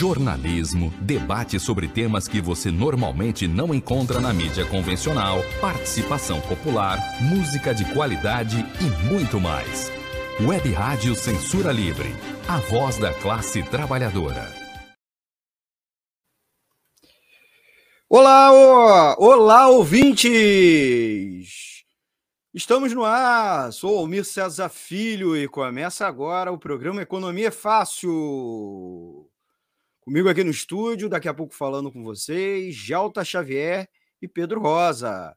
jornalismo, debate sobre temas que você normalmente não encontra na mídia convencional, participação popular, música de qualidade e muito mais. Web Rádio Censura Livre, a voz da classe trabalhadora. Olá, olá, ouvintes! Estamos no ar, sou Almir César Filho e começa agora o programa Economia Fácil. Comigo aqui no estúdio, daqui a pouco falando com vocês, Jalta Xavier e Pedro Rosa.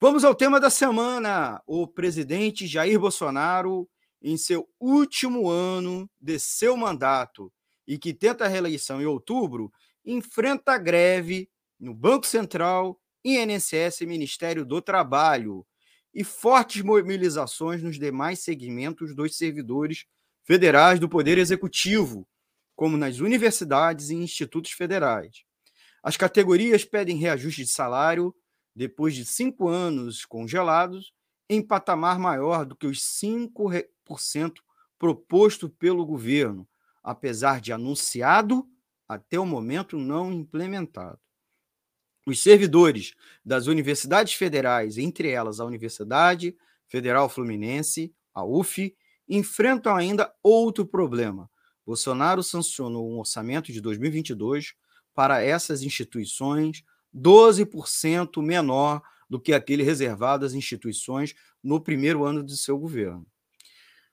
Vamos ao tema da semana. O presidente Jair Bolsonaro, em seu último ano de seu mandato e que tenta a reeleição em outubro, enfrenta greve no Banco Central, INSS e Ministério do Trabalho e fortes mobilizações nos demais segmentos dos servidores federais do Poder Executivo, como nas universidades e institutos federais. As categorias pedem reajuste de salário depois de cinco anos congelados em patamar maior do que os 5% proposto pelo governo, apesar de anunciado, até o momento não implementado. Os servidores das universidades federais, entre elas a Universidade Federal Fluminense, a UF, enfrentam ainda outro problema. Bolsonaro sancionou um orçamento de 2022 para essas instituições 12% menor do que aquele reservado às instituições no primeiro ano de seu governo.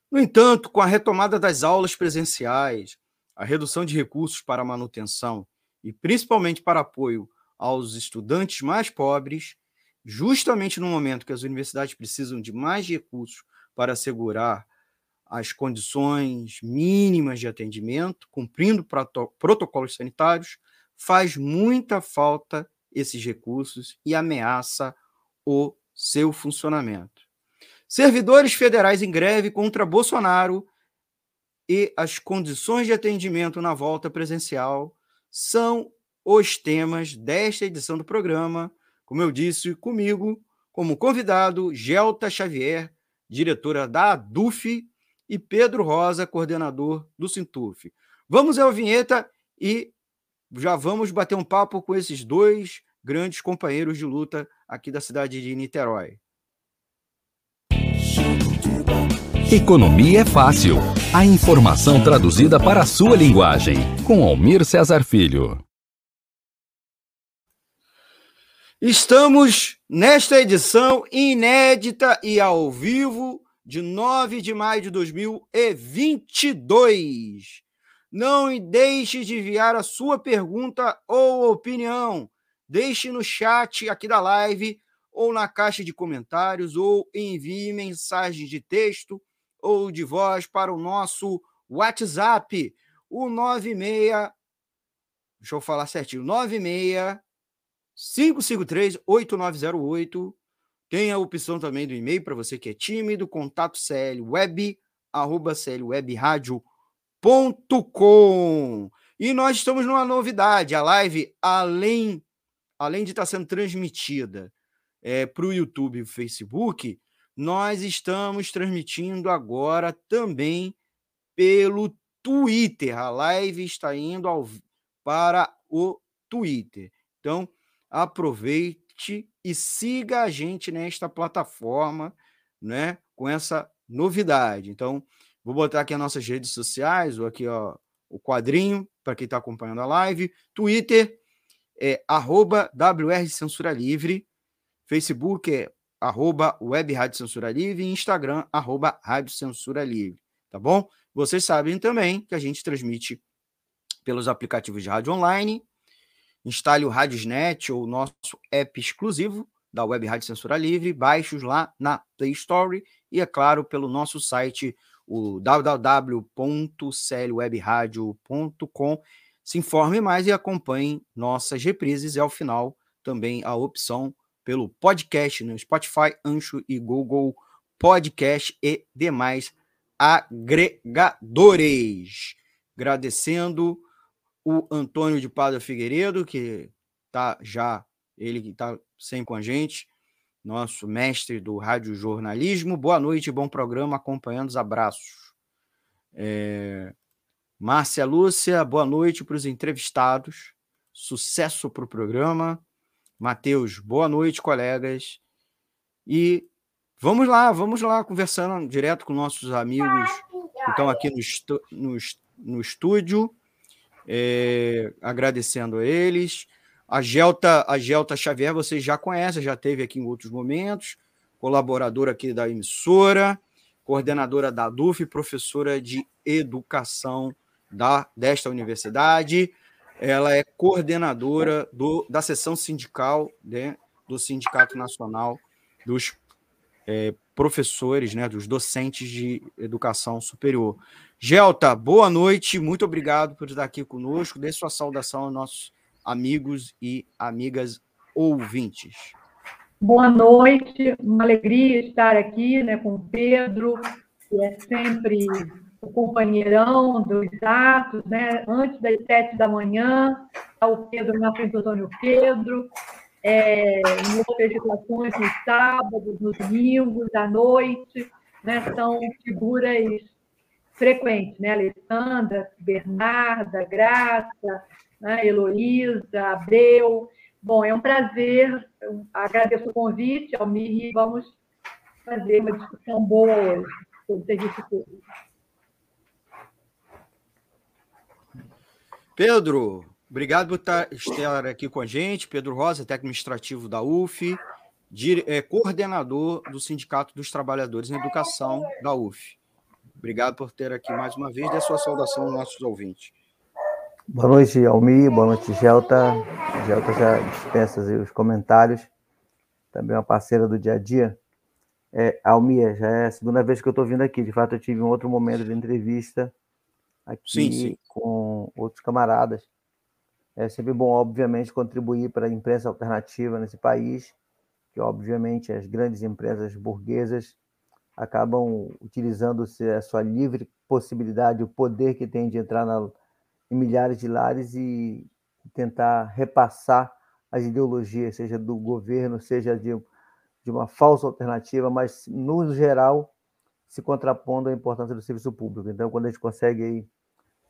No entanto, com a retomada das aulas presenciais, a redução de recursos para manutenção e principalmente para apoio aos estudantes mais pobres, justamente no momento que as universidades precisam de mais recursos para assegurar as condições mínimas de atendimento, cumprindo protocolos sanitários, faz muita falta esses recursos e ameaça o seu funcionamento. Servidores federais em greve contra Bolsonaro e as condições de atendimento na volta presencial são os temas desta edição do programa. Como eu disse, comigo, como convidado, Gelta Xavier, diretora da ADUF, e Pedro Rosa, coordenador do Sintuf. Vamos à vinheta e já vamos bater um papo com esses dois grandes companheiros de luta aqui da cidade de Niterói. Economia é fácil. A informação traduzida para a sua linguagem. Com Almir Cesar Filho. Estamos nesta edição inédita e ao vivo de 9 de maio de 2022. Não deixe de enviar a sua pergunta ou opinião. Deixe no chat aqui da live ou na caixa de comentários ou envie mensagem de texto ou de voz para o nosso WhatsApp, o 96 Deixa eu falar certinho, 96 553-8908. Tem a opção também do e-mail para você que é tímido, contato clweb, arroba clwebradio.com. E nós estamos numa novidade, a live, além, além de estar tá sendo transmitida é, para o YouTube e o Facebook, nós estamos transmitindo agora também pelo Twitter. A live está indo ao, para o Twitter. Então, aproveite e siga a gente nesta plataforma, né? Com essa novidade. Então, vou botar aqui as nossas redes sociais, ou aqui ó, o quadrinho para quem está acompanhando a live, Twitter é arroba WR Censura Livre, Facebook é arroba Web Rádio Censura Livre e Instagram arroba Rádio Censura Livre, tá bom? Vocês sabem também que a gente transmite pelos aplicativos de rádio online, Instale o Radiosnet ou o nosso app exclusivo da Web Rádio Censura Livre, baixe-os lá na Play Store e, é claro, pelo nosso site, o www.clwebradio.com. Se informe mais e acompanhe nossas reprises e, ao final, também a opção pelo podcast no Spotify, Ancho e Google Podcast e demais agregadores. Agradecendo o Antônio de Padre Figueiredo, que tá já, ele que está sempre com a gente, nosso mestre do rádio jornalismo. Boa noite, bom programa, acompanhando os abraços. É... Márcia Lúcia, boa noite para os entrevistados. Sucesso para o programa. Matheus, boa noite, colegas. E vamos lá, vamos lá, conversando direto com nossos amigos que estão aqui no, no, no estúdio, é, agradecendo a eles. A Gelta, a Gelta Xavier, vocês já conhecem, já teve aqui em outros momentos, colaboradora aqui da emissora, coordenadora da DUF, professora de educação da, desta universidade. Ela é coordenadora do, da seção sindical né, do Sindicato Nacional dos é, professores, né, dos docentes de educação superior. Gelta, boa noite, muito obrigado por estar aqui conosco. Dê sua saudação aos nossos amigos e amigas ouvintes. Boa noite, uma alegria estar aqui né, com o Pedro, que é sempre o companheirão dos atos, né? Antes das sete da manhã, está o Pedro na frente do Antônio Pedro, é, em outras situações, nos sábados, nos domingos, à noite, né? São figuras frequentes, né? Alessandra, Bernarda, Graça, né? Heloísa, Abreu. Bom, é um prazer, agradeço o convite, Almir, e vamos fazer uma discussão boa hoje sobre o serviço público. Pedro, obrigado por estar aqui com a gente. Pedro Rosa, técnico administrativo da UF, é, coordenador do Sindicato dos Trabalhadores em Educação da UF. Obrigado por ter aqui mais uma vez. Dê sua saudação aos nossos ouvintes. Boa noite, Almi. Boa noite, Gelta. Gelta já dispensa os comentários. Também uma parceira do dia a dia. É, Almir, já é a segunda vez que eu estou vindo aqui. De fato, eu tive um outro momento de entrevista aqui sim, sim. com outros camaradas. É sempre bom, obviamente, contribuir para a imprensa alternativa nesse país, que, obviamente, as grandes empresas burguesas acabam utilizando a sua livre possibilidade, o poder que tem de entrar na, em milhares de lares e tentar repassar as ideologias, seja do governo, seja de, de uma falsa alternativa, mas, no geral, se contrapondo à importância do serviço público. Então, quando a gente consegue aí,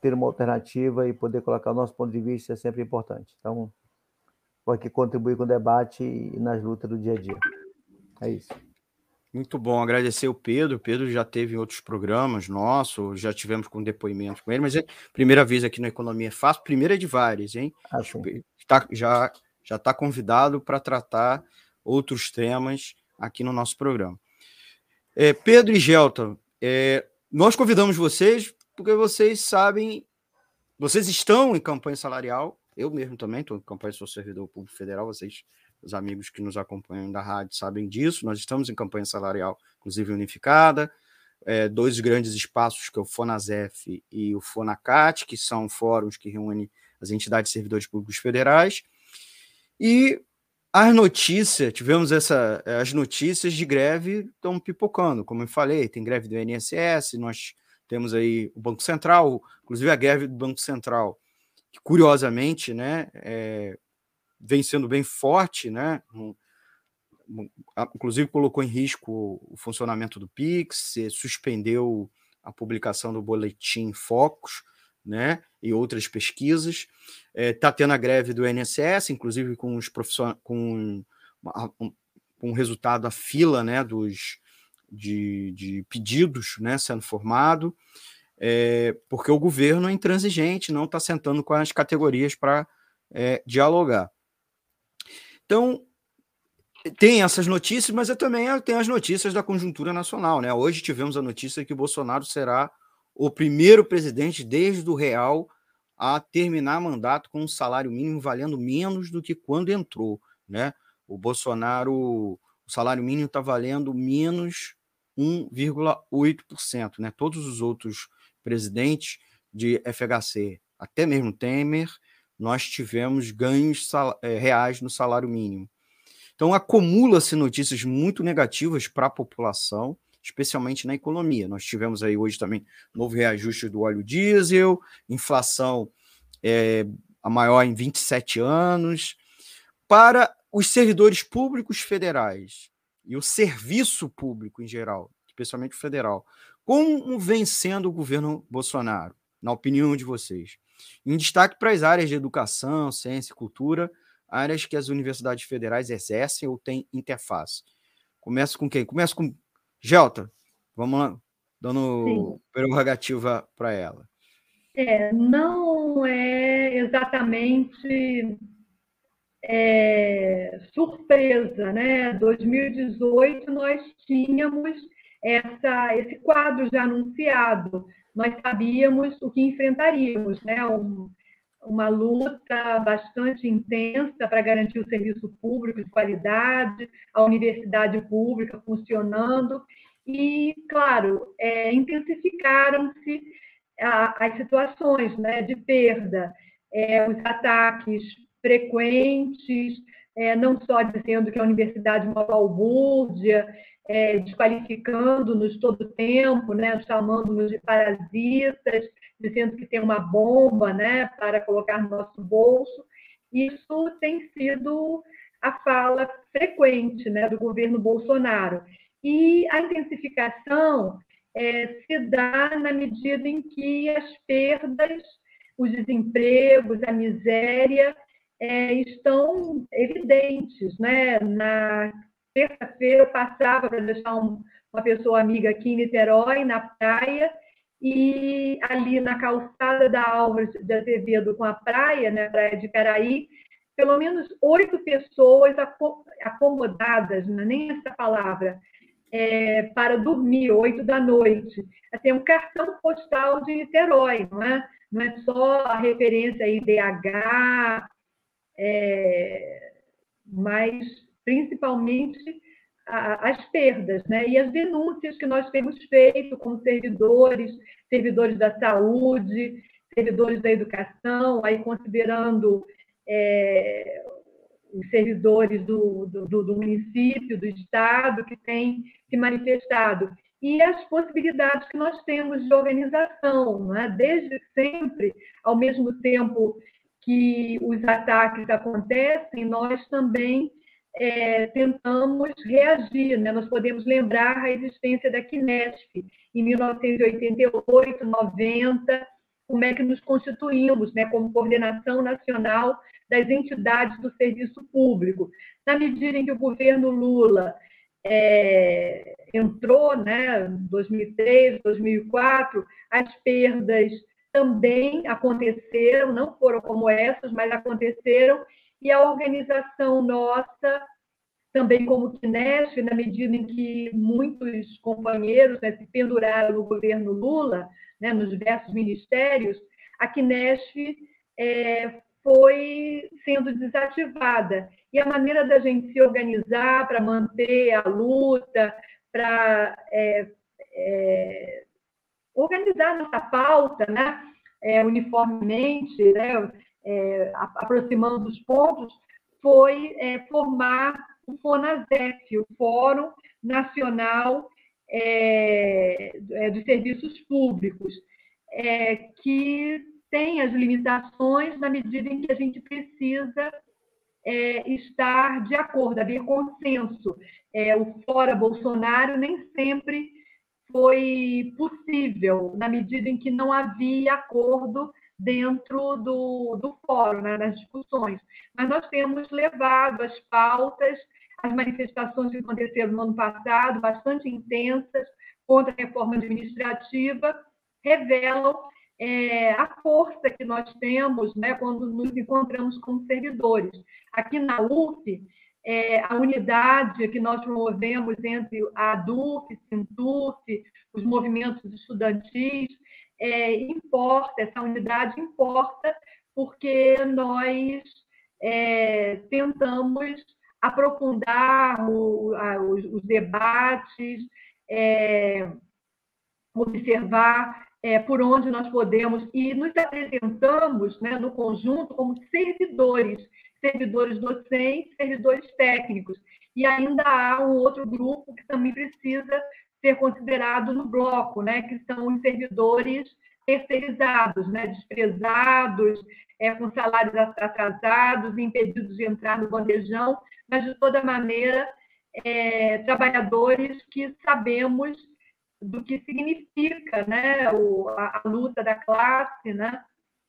ter uma alternativa e poder colocar o nosso ponto de vista é sempre importante. Então, vou aqui contribuir com o debate e nas lutas do dia a dia. É isso. Muito bom, agradecer o Pedro. O Pedro já teve em outros programas nossos, já tivemos com depoimentos com ele, mas é primeira vez aqui no Economia Fácil, primeira de várias, hein? Ah, tá, já já está convidado para tratar outros temas aqui no nosso programa. É, Pedro e Gelton, é, nós convidamos vocês porque vocês sabem, vocês estão em campanha salarial, eu mesmo também estou em campanha, sou servidor público federal, vocês, os amigos que nos acompanham da rádio, sabem disso, nós estamos em campanha salarial, inclusive unificada, é, dois grandes espaços, que é o FONASEF e o FONACAT, que são fóruns que reúnem as entidades de servidores públicos federais, e as notícias, tivemos essa, as notícias de greve estão pipocando, como eu falei, tem greve do INSS, nós temos aí o Banco Central, inclusive a greve do Banco Central, que curiosamente, né, é, vem sendo bem forte, né, inclusive colocou em risco o funcionamento do Pix, suspendeu a publicação do boletim Focus, né, e outras pesquisas. Está é, tá tendo a greve do INSS, inclusive com os profissionais, com um, um resultado a fila, né, dos de, de pedidos né, sendo formado, é, porque o governo é intransigente, não está sentando com as categorias para é, dialogar. Então, tem essas notícias, mas eu também tenho as notícias da conjuntura nacional. Né? Hoje tivemos a notícia que Bolsonaro será o primeiro presidente desde o Real a terminar mandato com um salário mínimo valendo menos do que quando entrou. Né? O Bolsonaro, o salário mínimo está valendo menos 1,8%. Né? Todos os outros presidentes de FHC, até mesmo Temer, nós tivemos ganhos eh, reais no salário mínimo. Então, acumula-se notícias muito negativas para a população, especialmente na economia. Nós tivemos aí hoje também novo reajuste do óleo diesel, inflação é, a maior em 27 anos. Para os servidores públicos federais, e o serviço público em geral, especialmente o federal. Como vem sendo o governo Bolsonaro? na opinião de vocês. Em destaque para as áreas de educação, ciência e cultura, áreas que as universidades federais exercem ou têm interface. Começa com quem? Começa com Gelta. Vamos lá, dando Sim. prerrogativa para ela. É, não é exatamente é, surpresa, né? 2018 nós tínhamos essa, esse quadro já anunciado, nós sabíamos o que enfrentaríamos, né? Um, uma luta bastante intensa para garantir o serviço público de qualidade, a universidade pública funcionando, e, claro, é, intensificaram-se as situações né, de perda, é, os ataques frequentes, é, não só dizendo que a universidade é uma balbúrdia, é, desqualificando-nos todo tempo, né, chamando-nos de parasitas, dizendo que tem uma bomba né, para colocar no nosso bolso. Isso tem sido a fala frequente né, do governo Bolsonaro. E a intensificação é, se dá na medida em que as perdas, os desempregos, a miséria é, estão evidentes. Né? Na terça-feira eu passava para deixar um, uma pessoa amiga aqui em Niterói, na praia, e ali na calçada da Álvares de Azevedo com a praia, né, praia de Caraí, pelo menos oito pessoas acomodadas, não é nem essa palavra, é, para dormir, oito da noite. Tem um cartão postal de Niterói, não é? Não é só a referência IDH, é, mas principalmente a, as perdas, né? E as denúncias que nós temos feito como servidores, servidores da saúde, servidores da educação, aí considerando é, os servidores do, do, do, município, do estado, que têm se manifestado. E as possibilidades que nós temos de organização, né? desde sempre, ao mesmo tempo que os ataques acontecem, nós também é, tentamos reagir. Né? Nós podemos lembrar a existência da Kinesp em 1988, 90, como é que nos constituímos né, como coordenação nacional das entidades do serviço público. Na medida em que o governo Lula é, entrou, né, 2003, 2004, as perdas também aconteceram, não foram como essas, mas aconteceram, e a organização nossa, também como Kinesp, na medida em que muitos companheiros né, se penduraram no governo Lula, né, nos diversos ministérios, a Kinesp é, foi sendo desativada. E a maneira da gente se organizar para manter a luta, para é, é, organizar nossa pauta né, é, uniformemente, né, é, aproximando os pontos, foi é, formar o FONASEF, o Fórum Nacional é, é, dos Serviços Públicos, é, que tem as limitações na medida em que a gente precisa é, estar de acordo, haver consenso. É, o fora Bolsonaro nem sempre foi possível, na medida em que não havia acordo dentro do, do fórum, né, nas discussões. Mas nós temos levado as pautas, as manifestações que aconteceram no ano passado, bastante intensas, contra a reforma administrativa, revelam é, a força que nós temos né, quando nos encontramos como servidores. Aqui na UF, é, a unidade que nós promovemos entre a ADUF, Sintuf, os movimentos estudantis, é, importa, essa unidade importa, porque nós é, tentamos aprofundar o, a, os, os, debates, é, observar é, por onde nós podemos, e nos apresentamos né, no conjunto como servidores, servidores docentes, servidores técnicos. E ainda há um outro grupo que também precisa ser considerado no bloco, né, que são os servidores terceirizados, né, desprezados, é, com salários atrasados, impedidos de entrar no bandejão, mas, de toda maneira, é, trabalhadores que sabemos do que significa né, o, a, a, luta da classe. Né?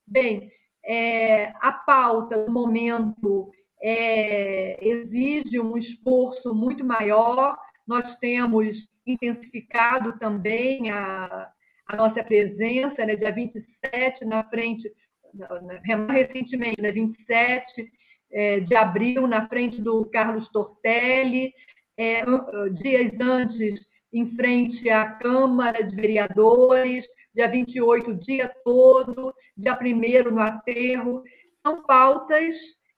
Bem, é, a pauta do momento é, exige um esforço muito maior, nós temos intensificado também a, a nossa presença, né, dia 27, na frente, recentemente, né, 27 é, de abril, na frente do Carlos Tortelli, é, dias antes, em frente à Câmara de Vereadores, dia 28, o dia todo, dia 1 no aterro. São pautas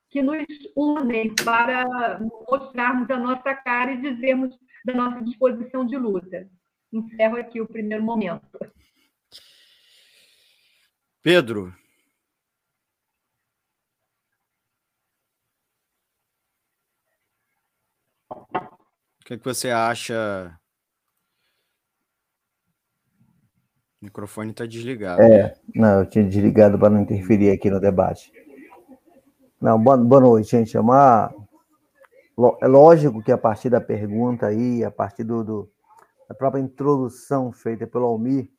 que nos unem para mostrarmos a nossa cara e dizermos da nossa disposição de luta. Encerro aqui o primeiro momento. Pedro. O que, é que você acha? O microfone está desligado. É, não, eu tinha desligado para não interferir aqui no debate. Não, boa, boa noite, gente. É uma. É lógico que a partir da pergunta aí, a partir do, do da própria introdução feita pelo Almir,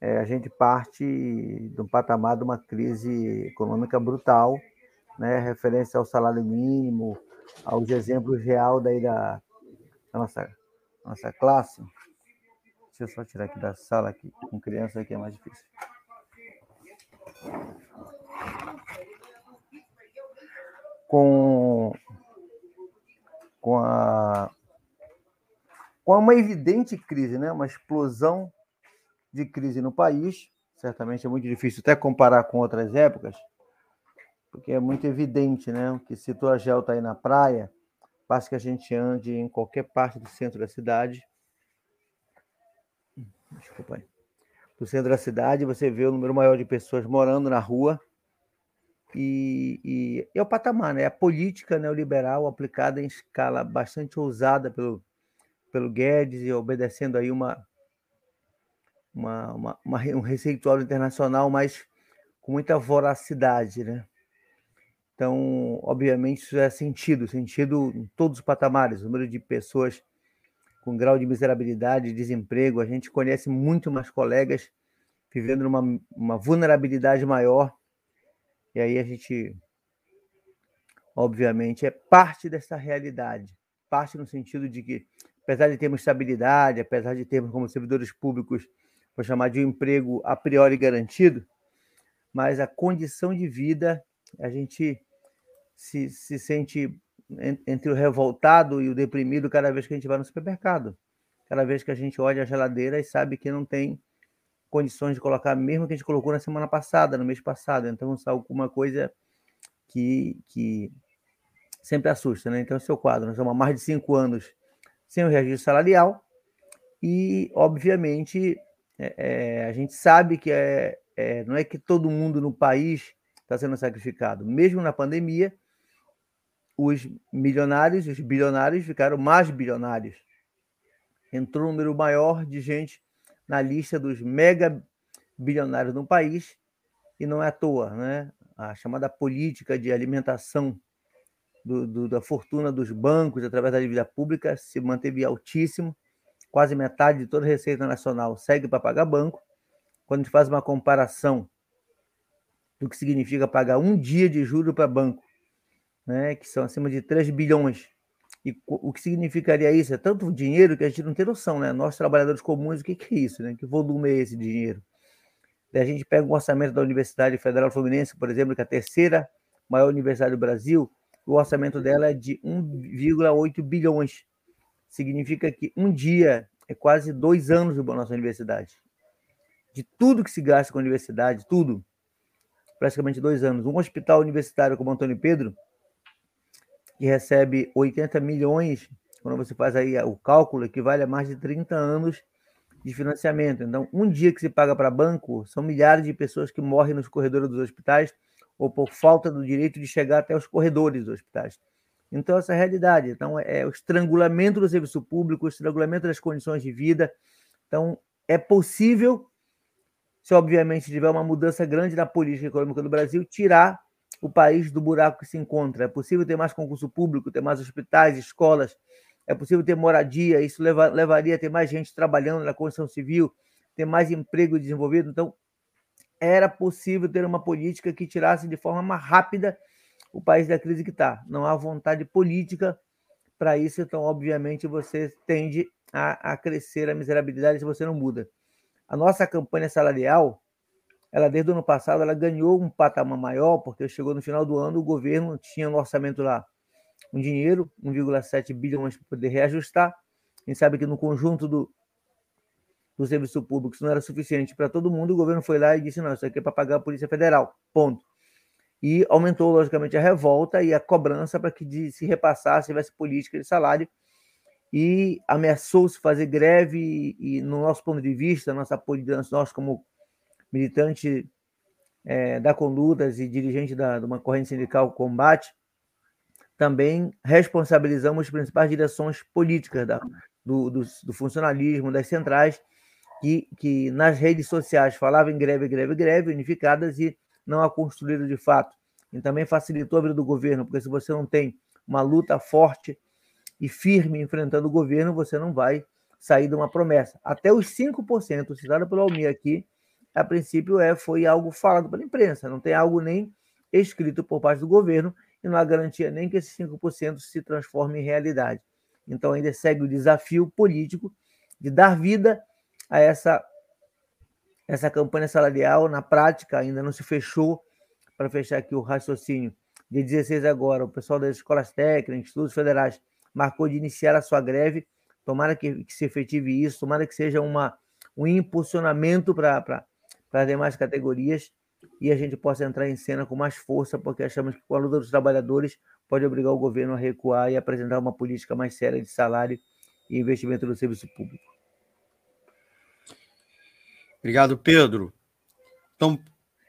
é, a gente parte um patamar de uma crise econômica brutal, né, referência ao salário mínimo, aos exemplos real daí da, da nossa, nossa classe. Deixa eu só tirar aqui da sala aqui, com criança aqui é mais difícil. Com, com a com uma evidente crise, né? uma explosão de crise no país. Certamente é muito difícil até comparar com outras épocas, porque é muito evidente né? que se tua gel está aí na praia, basta que a gente ande em qualquer parte do centro da cidade. Desculpa aí. No centro da cidade, você vê o número maior de pessoas morando na rua. E, e, é o patamar, né? A política neoliberal aplicada em escala bastante ousada pelo, pelo Guedes e obedecendo aí uma, uma, uma, uma, um receituário internacional, mas com muita voracidade, né? Então, obviamente, isso é sentido, sentido em todos os patamares, o número de pessoas com grau de miserabilidade, desemprego, a gente conhece muito mais colegas vivendo numa uma vulnerabilidade maior, e aí a gente, obviamente, é parte dessa realidade, parte no sentido de que apesar de termos estabilidade, apesar de termos como servidores públicos, vou chamar de um emprego a priori garantido, mas a condição de vida, a gente se, se sente entre o revoltado e o deprimido cada vez que a gente vai no supermercado. Cada vez que a gente olha a geladeira e sabe que não tem condições de colocar, mesmo que a gente colocou na semana passada, no mês passado. Então, é alguma coisa que, que sempre assusta, né? Então, seu quadro, nós estamos há mais de cinco anos sem o registro salarial, e, obviamente, é, é, a gente sabe que é, é, não é que todo mundo no país está sendo sacrificado. Mesmo na pandemia, os milionários, os bilionários ficaram mais bilionários. Entrou um número maior de gente na lista dos mega bilionários no país, e não é à toa, né? A chamada política de alimentação do, do, da fortuna dos bancos através da dívida pública se manteve altíssimo. Quase metade de toda a receita nacional segue para pagar banco. Quando a gente faz uma comparação do que significa pagar um dia de juro para banco, né, que são acima de 3 bilhões, e o que significaria isso? É tanto dinheiro que a gente não tem noção, né? Nós, trabalhadores comuns, o que, que é isso? Né? Que volume é esse dinheiro? A gente pega o orçamento da Universidade Federal Fluminense, por exemplo, que é a terceira maior universidade do Brasil, o orçamento dela é de 1,8 bilhões. Significa que um dia é quase dois anos da nossa universidade. De tudo que se gasta com a universidade, tudo, praticamente dois anos. Um hospital universitário como Antônio Pedro, que recebe 80 milhões, quando você faz aí o cálculo, equivale a mais de 30 anos de financiamento. Então, um dia que se paga para banco, são milhares de pessoas que morrem nos corredores dos hospitais ou por falta do direito de chegar até os corredores dos hospitais. Então, essa é a realidade. Então, é, é o estrangulamento do serviço público, o estrangulamento das condições de vida. Então, é possível, se obviamente tiver uma mudança grande na política econômica do Brasil, tirar o país do buraco que se encontra. É possível ter mais concurso público, ter mais hospitais, escolas, é possível ter moradia, isso leva, levaria a ter mais gente trabalhando na construção civil, ter mais emprego desenvolvido. Então, era possível ter uma política que tirasse de forma mais rápida o país da crise que está. Não há vontade política para isso, então, obviamente, você tende a, a crescer a miserabilidade se você não muda. A nossa campanha salarial, ela desde o ano passado, ela ganhou um patamar maior, porque chegou no final do ano, o governo tinha no orçamento lá um dinheiro, 1,7 bilhões para poder reajustar. A gente sabe que no conjunto do, do serviço público isso não era suficiente para todo mundo, o governo foi lá e disse: não, isso aqui é para pagar a Polícia Federal, ponto. E aumentou, logicamente, a revolta e a cobrança para que de, se repassasse, tivesse política de salário, e ameaçou-se fazer greve, e, no nosso ponto de vista, nossa nós como militante é, da Condutas e dirigente da, de uma corrente sindical combate, também responsabilizamos as principais direções políticas da, do, do, do, funcionalismo, das centrais, que, que nas redes sociais falavam em greve, greve, greve, unificadas e não a construíram de fato. E também facilitou a vida do governo, porque se você não tem uma luta forte e firme enfrentando o governo, você não vai sair de uma promessa. Até os 5% citado pelo Almir aqui, a princípio é foi algo falado pela imprensa, não tem algo nem escrito por parte do governo e não há garantia nem que esses 5% se transforme em realidade. Então ainda segue o desafio político de dar vida a essa essa campanha salarial na prática ainda não se fechou para fechar aqui o raciocínio. De 16 agora, o pessoal das escolas técnicas, estudos federais, marcou de iniciar a sua greve. Tomara que, que se efetive isso, tomara que seja uma, um impulsionamento para as demais categorias e a gente possa entrar em cena com mais força, porque achamos que com a luta dos trabalhadores pode obrigar o governo a recuar e apresentar uma política mais séria de salário e investimento no serviço público. Obrigado, Pedro. Então,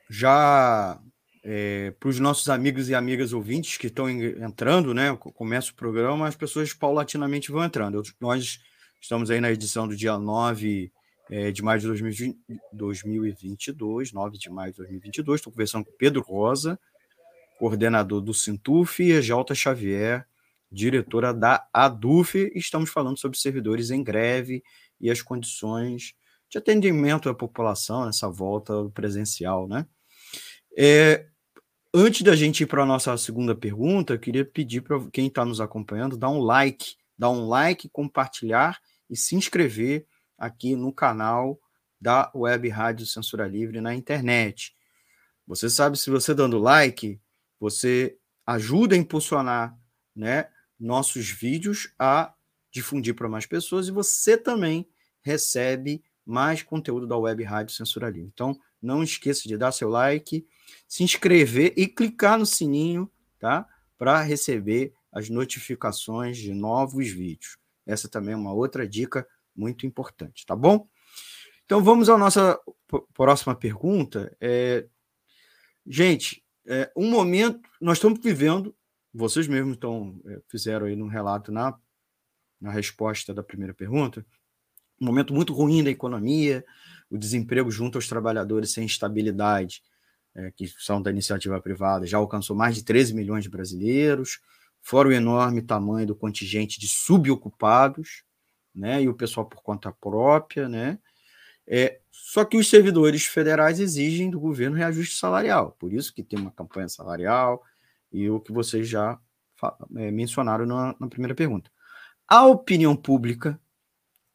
já é, para os nossos amigos e amigas ouvintes que estão entrando, né? Começa o programa, as pessoas paulatinamente vão entrando. Eu, nós estamos aí na edição do dia 9 é, de maio de 2022, 9 de maio de 2022. Estou conversando com Pedro Rosa, coordenador do Sintuf, e Jalta Xavier, diretora da ADUF. Estamos falando sobre servidores em greve e as condições de atendimento à população nessa volta presencial, né? É, antes da gente ir para a nossa segunda pergunta, eu queria pedir para quem está nos acompanhando dar um like, dar um like, compartilhar e se inscrever aqui no canal da Web Rádio Censura Livre na internet. Você sabe, se você dando like, você ajuda a impulsionar né, nossos vídeos a difundir para mais pessoas e você também recebe mais conteúdo da Web Rádio Censura Livre. Então, não esqueça de dar seu like, se inscrever e clicar no sininho, tá? Para receber as notificações de novos vídeos. Essa também é uma outra dica muito importante, tá bom? Então vamos à nossa próxima pergunta. É, gente, é, um momento, nós estamos vivendo, vocês mesmos estão, é, fizeram aí no relato na, na resposta da primeira pergunta, um momento muito ruim da economia, o desemprego junto aos trabalhadores sem estabilidade, é, que são da iniciativa privada, já alcançou mais de 13 milhões de brasileiros, fora o enorme tamanho do contingente de subocupados, né, e o pessoal por conta própria, né? É, só que os servidores federais exigem do governo reajuste salarial, por isso que tem uma campanha salarial e o que vocês já é, mencionaram na, na, primeira pergunta. A opinião pública,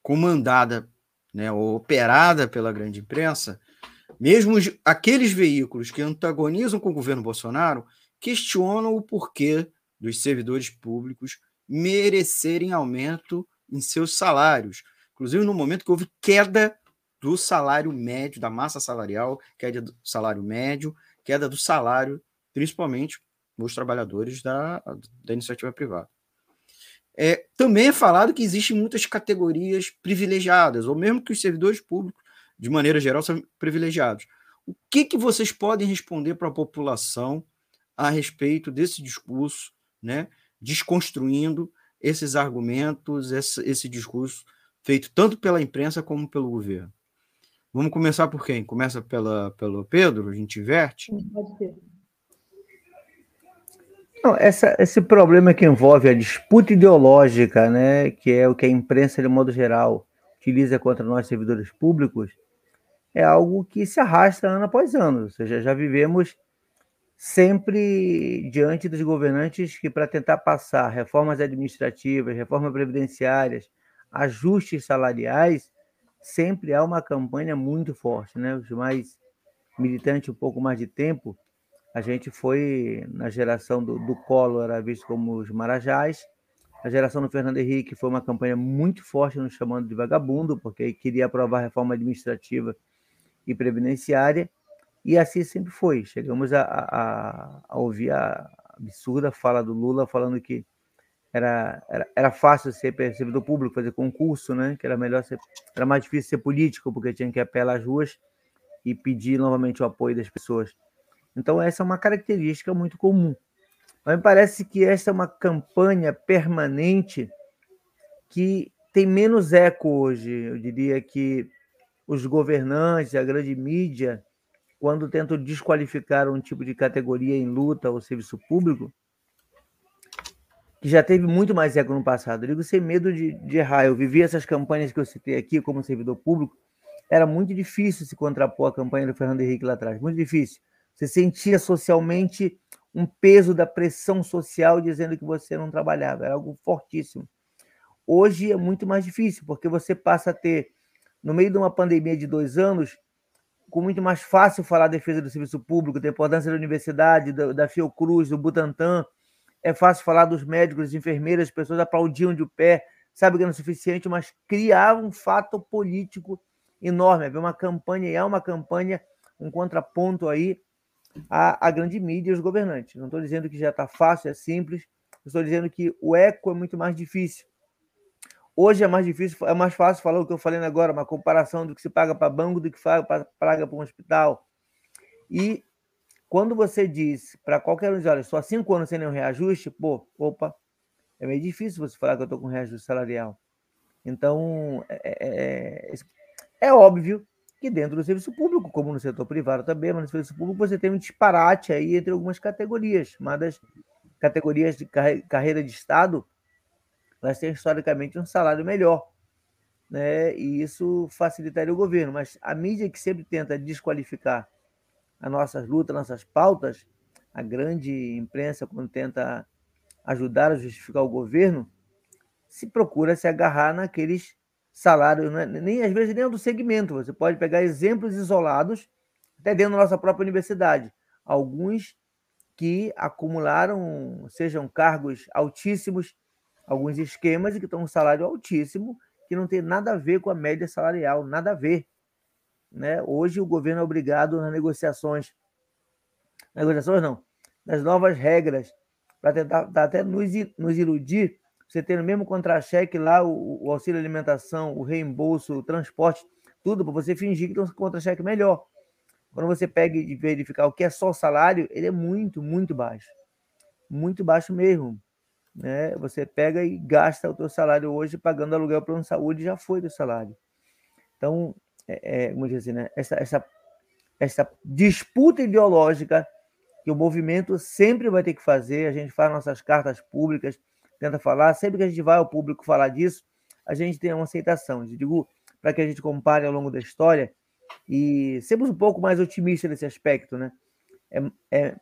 comandada né, ou operada pela grande imprensa, mesmo os, aqueles veículos que antagonizam com o governo Bolsonaro, questionam o porquê dos servidores públicos merecerem aumento em seus salários. Inclusive, no momento que houve queda do salário médio, da massa salarial, queda do salário médio, queda do salário, principalmente dos trabalhadores da, da iniciativa privada. É, também é falado que existem muitas categorias privilegiadas, ou mesmo que os servidores públicos, de maneira geral, são privilegiados. O que, que vocês podem responder para a população a respeito desse discurso, né, desconstruindo esses argumentos, esse, esse discurso feito tanto pela imprensa como pelo governo. Vamos começar por quem? Começa pela, pelo Pedro, a gente inverte? Pode ser. Não, essa, esse problema que envolve a disputa ideológica, né, que é o que a imprensa, de modo geral, utiliza contra nós servidores públicos, é algo que se arrasta ano após ano. Ou seja, já vivemos sempre diante dos governantes que, para tentar passar reformas administrativas, reformas previdenciárias, ajustes salariais, sempre há uma campanha muito forte. Né? Os mais militantes, um pouco mais de tempo, a gente foi, na geração do, do Collor, era visto como os marajás. A geração do Fernando Henrique foi uma campanha muito forte, nos chamando de vagabundo, porque queria aprovar reforma administrativa e previdenciária. E assim sempre foi. Chegamos a, a, a ouvir a absurda fala do Lula falando que era, era, era fácil ser servidor público, fazer concurso, né? que era melhor ser, era mais difícil ser político, porque tinha que apelar às ruas e pedir novamente o apoio das pessoas. Então, essa é uma característica muito comum. Mas me parece que essa é uma campanha permanente que tem menos eco hoje. Eu diria que os governantes, a grande mídia, quando tentam desqualificar um tipo de categoria em luta ou serviço público, que já teve muito mais eco no passado. Eu digo sem medo de, de errar. Eu vivi essas campanhas que eu citei aqui como servidor público. Era muito difícil se contrapor à campanha do Fernando Henrique lá atrás. Muito difícil. Você sentia socialmente um peso da pressão social dizendo que você não trabalhava. Era algo fortíssimo. Hoje é muito mais difícil, porque você passa a ter, no meio de uma pandemia de dois anos, com muito mais fácil falar da defesa do serviço público, da importância da universidade, da, da Fiocruz, do Butantan. É fácil falar dos médicos, das enfermeiras, as pessoas aplaudiam de pé, sabe que não é suficiente, mas criava um fato político enorme. Havia uma campanha, e há uma campanha, um contraponto aí a, a grande mídia e os governantes. Não estou dizendo que já está fácil, é simples. Estou dizendo que o eco é muito mais difícil. Hoje é mais difícil, é mais fácil falar o que eu falei agora, uma comparação do que se paga para banco do que paga para um hospital. E quando você diz para qualquer um, olha, só cinco anos sem nenhum reajuste, pô, opa, é meio difícil você falar que eu estou com reajuste salarial. Então, é, é, é, é óbvio que dentro do serviço público, como no setor privado também, mas no serviço público você tem um disparate aí entre algumas categorias. Uma das categorias de carreira de Estado, elas têm historicamente um salário melhor. Né? E isso facilitaria o governo. Mas a mídia que sempre tenta desqualificar as nossas lutas, nossas pautas, a grande imprensa, quando tenta ajudar a justificar o governo, se procura se agarrar naqueles salário, é, nem às vezes nem é do segmento. Você pode pegar exemplos isolados, até dentro da nossa própria universidade. Alguns que acumularam, sejam cargos altíssimos, alguns esquemas e que estão um salário altíssimo, que não tem nada a ver com a média salarial, nada a ver. Né? Hoje o governo é obrigado nas negociações, negociações não, nas novas regras, para tentar até nos, nos iludir você tem no mesmo contra-cheque lá o, o, auxílio alimentação, o reembolso, o transporte, tudo para você fingir que tem um contra-cheque melhor. Quando você pega e verificar o que é só o salário, ele é muito, muito baixo. Muito baixo mesmo. Né? Você pega e gasta o teu salário hoje pagando aluguel plano saúde, já foi do salário. Então, é, é, como diz assim, né? essa, essa, essa disputa ideológica que o movimento sempre vai ter que fazer, a gente faz nossas cartas públicas, tenta falar, sempre que a gente vai ao público falar disso, a gente tem uma aceitação. Eu digo para que a gente compare ao longo da história e sermos um pouco mais otimistas nesse aspecto, né? É, é,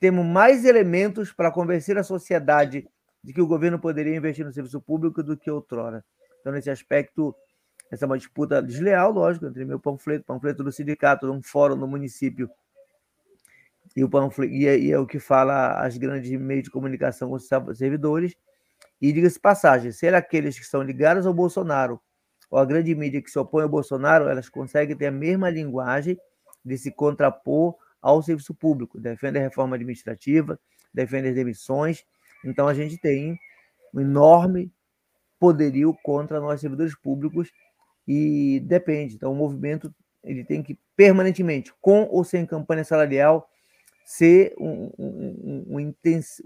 temos mais elementos para convencer a sociedade de que o governo poderia investir no serviço público do que outrora. Então, nesse aspecto, essa é uma disputa desleal, lógico, entre meu panfleto, panfleto do sindicato, um fórum no município e o panfleto, e é, e é o que fala as grandes meios de comunicação com os servidores, e diga-se passagem, ser aqueles que são ligados ao Bolsonaro ou a grande mídia que se opõe ao Bolsonaro, elas conseguem ter a mesma linguagem de se contrapor ao serviço público, defende a reforma administrativa, defende as demissões. Então a gente tem um enorme poderio contra nós servidores públicos e depende. Então o movimento ele tem que permanentemente, com ou sem campanha salarial, ser um, um, um, intenso,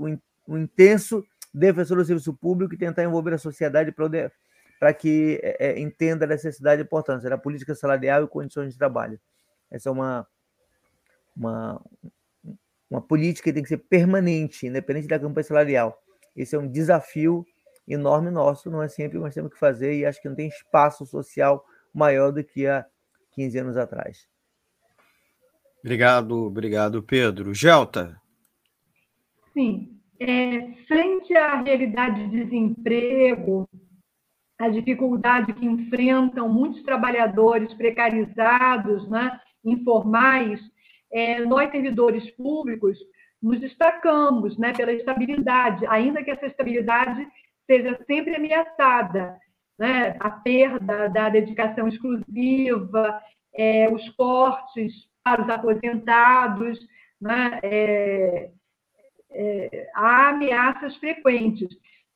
um intenso defensor do serviço público e tentar envolver a sociedade para que é, é, entenda a necessidade e importância da política salarial e condições de trabalho. Essa é uma, uma, uma política que tem que ser permanente, independente da campanha salarial. Esse é um desafio enorme nosso, não é sempre nós temos que fazer e acho que não tem espaço social maior do que há 15 anos atrás. Obrigado, obrigado, Pedro. Gelta. Sim. É, frente à realidade de desemprego, a dificuldade que enfrentam muitos trabalhadores precarizados, né, informais, é, nós, servidores públicos, nos destacamos né, pela estabilidade, ainda que essa estabilidade seja sempre ameaçada. Né? A perda da dedicação exclusiva, é, os cortes para os aposentados, né? é, é, há ameaças frequentes.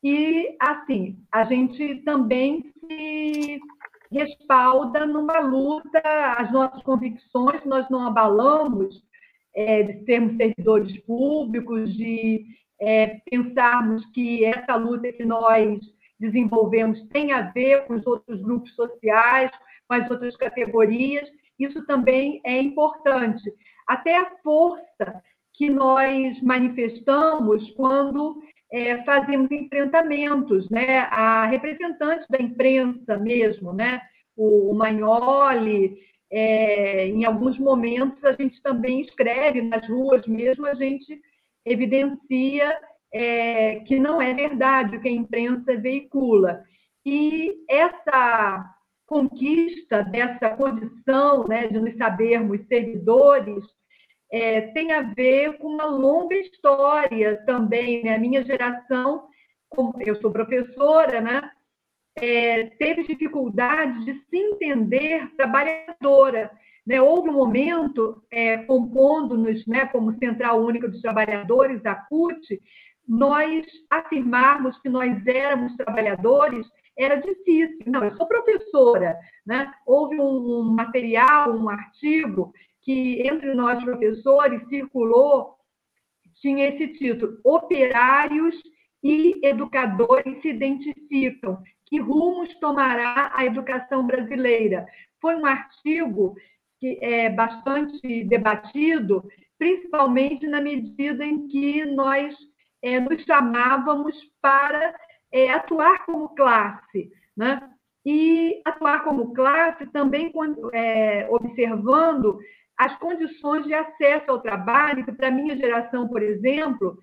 E, assim, a gente também se respalda numa luta, as nossas convicções, nós não abalamos é, de sermos servidores públicos, de é, pensarmos que essa luta que nós desenvolvemos tem a ver com os outros grupos sociais, com as outras categorias, isso também é importante. Até a força que nós manifestamos quando é, fazemos enfrentamentos, né? A representantes da imprensa mesmo, né? O, o Magnoli, é, em alguns momentos a gente também escreve nas ruas mesmo, a gente evidencia é, que não é verdade o que a imprensa veicula. E essa conquista dessa condição né, de nos sabermos servidores é, tem a ver com uma longa história também. Né? A minha geração, eu sou professora, né? É, teve dificuldade de se entender trabalhadora. Né? Houve um momento, é, compondo-nos né, como Central Única dos Trabalhadores, a CUT, nós afirmarmos que nós éramos trabalhadores era difícil. Não, eu sou professora. Né? Houve um material, um artigo que entre nós professores circulou, tinha esse título: Operários e educadores se identificam. Que rumos tomará a educação brasileira? Foi um artigo que é bastante debatido, principalmente na medida em que nós é, nos chamávamos para é, atuar como classe, né? E atuar como classe também é, observando as condições de acesso ao trabalho, que para a minha geração, por exemplo,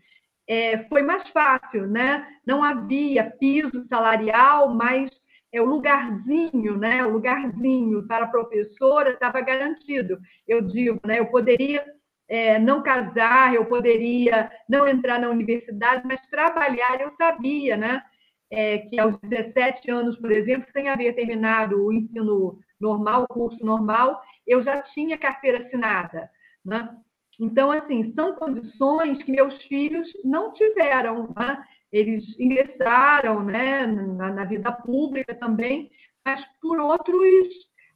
é, foi mais fácil, né? Não havia piso salarial, mas é, o lugarzinho, né? O lugarzinho para a professora estava garantido. Eu digo, né? Eu poderia é, não casar, eu poderia não entrar na universidade, mas trabalhar eu sabia, né? É, que aos 17 anos, por exemplo, sem haver terminado o ensino normal, o curso normal, eu já tinha carteira assinada. Né? Então, assim, são condições que meus filhos não tiveram. Né? Eles ingressaram né, na, na, vida pública também, mas por outros,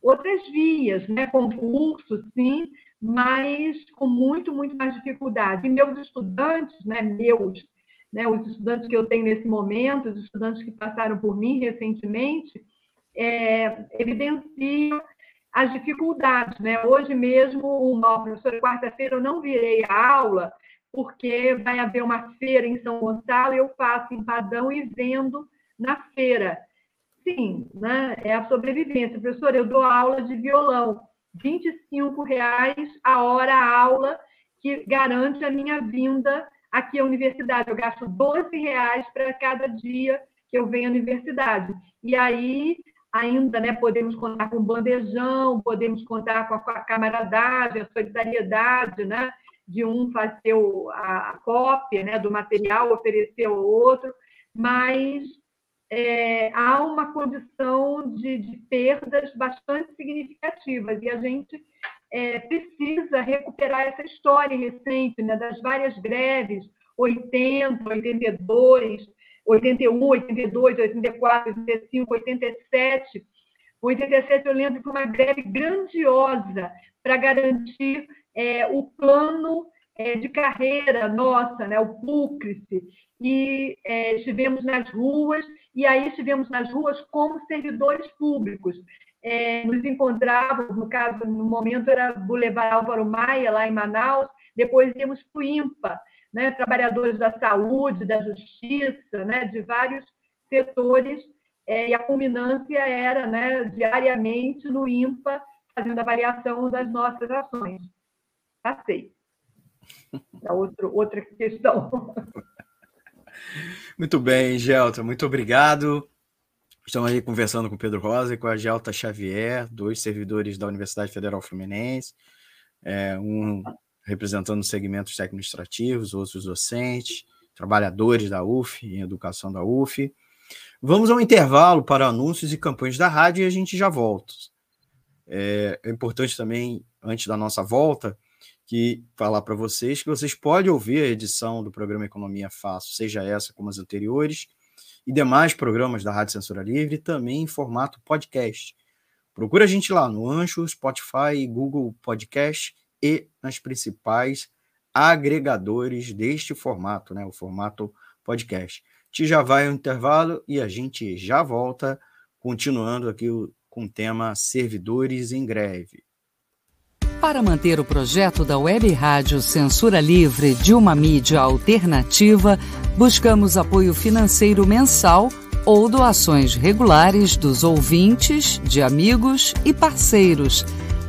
outras vias, né? concurso, sim, mas com muito, muito mais dificuldade. E meus estudantes, né, meus, né, os estudantes que eu tenho nesse momento, os estudantes que passaram por mim recentemente, é, evidenciam as dificuldades. Né? Hoje mesmo, uma professora, quarta-feira, eu não virei a aula, porque vai haver uma feira em São Gonçalo eu faço em Padão e vendo na feira. Sim, né? é a sobrevivência. Professora, eu dou aula de violão, R$ 25,00 a hora a aula, que garante a minha vinda aqui à universidade. Eu gasto R$ reais para cada dia que eu venho à universidade. E aí ainda né, podemos contar com o bandejão, podemos contar com a, camaradagem, a solidariedade, né, de um fazer a, a, cópia né, do material, oferecer ao outro, mas é, há uma condição de, de, perdas bastante significativas e a gente é, precisa recuperar essa história recente né, das várias greves, 80, 82, 81, 82, 84, 85, 87. 87 eu lembro que uma greve grandiosa para garantir é, o plano é, de carreira nossa, né, o PUCRICE, e é, estivemos nas ruas, e aí estivemos nas ruas como servidores públicos. é, nos encontrávamos, no caso, no momento era Boulevard Álvaro Maia, lá em Manaus, depois íamos para o IMPA, né, trabalhadores da saúde, da justiça, né, de vários setores, é, e a culminância era né, diariamente no IMPA, fazendo avaliação das nossas ações. Passei. É outro, outra questão. Muito bem, Gelta, muito obrigado. Estamos aí conversando com o Pedro Rosa e com a Gelta Xavier, dois servidores da Universidade Federal Fluminense, é, um representando segmentos administrativos, outros docentes, trabalhadores da UF, em educação da UF. Vamos ao intervalo para anúncios e campanhas da rádio e a gente já volta. É, é importante também, antes da nossa volta, que falar para vocês que vocês podem ouvir a edição do programa Economia Fácil, seja essa como as anteriores, e demais programas da Rádio Censura Livre, também em formato podcast. Procura a gente lá no Ancho, Spotify, Google Podcast e nas principais agregadores deste formato, né, o formato podcast. Te já vai ao intervalo e a gente já volta, continuando aqui com o tema servidores em greve. Para manter o projeto da Web Rádio Censura Livre de uma mídia alternativa, buscamos apoio financeiro mensal ou doações regulares dos ouvintes, de amigos e parceiros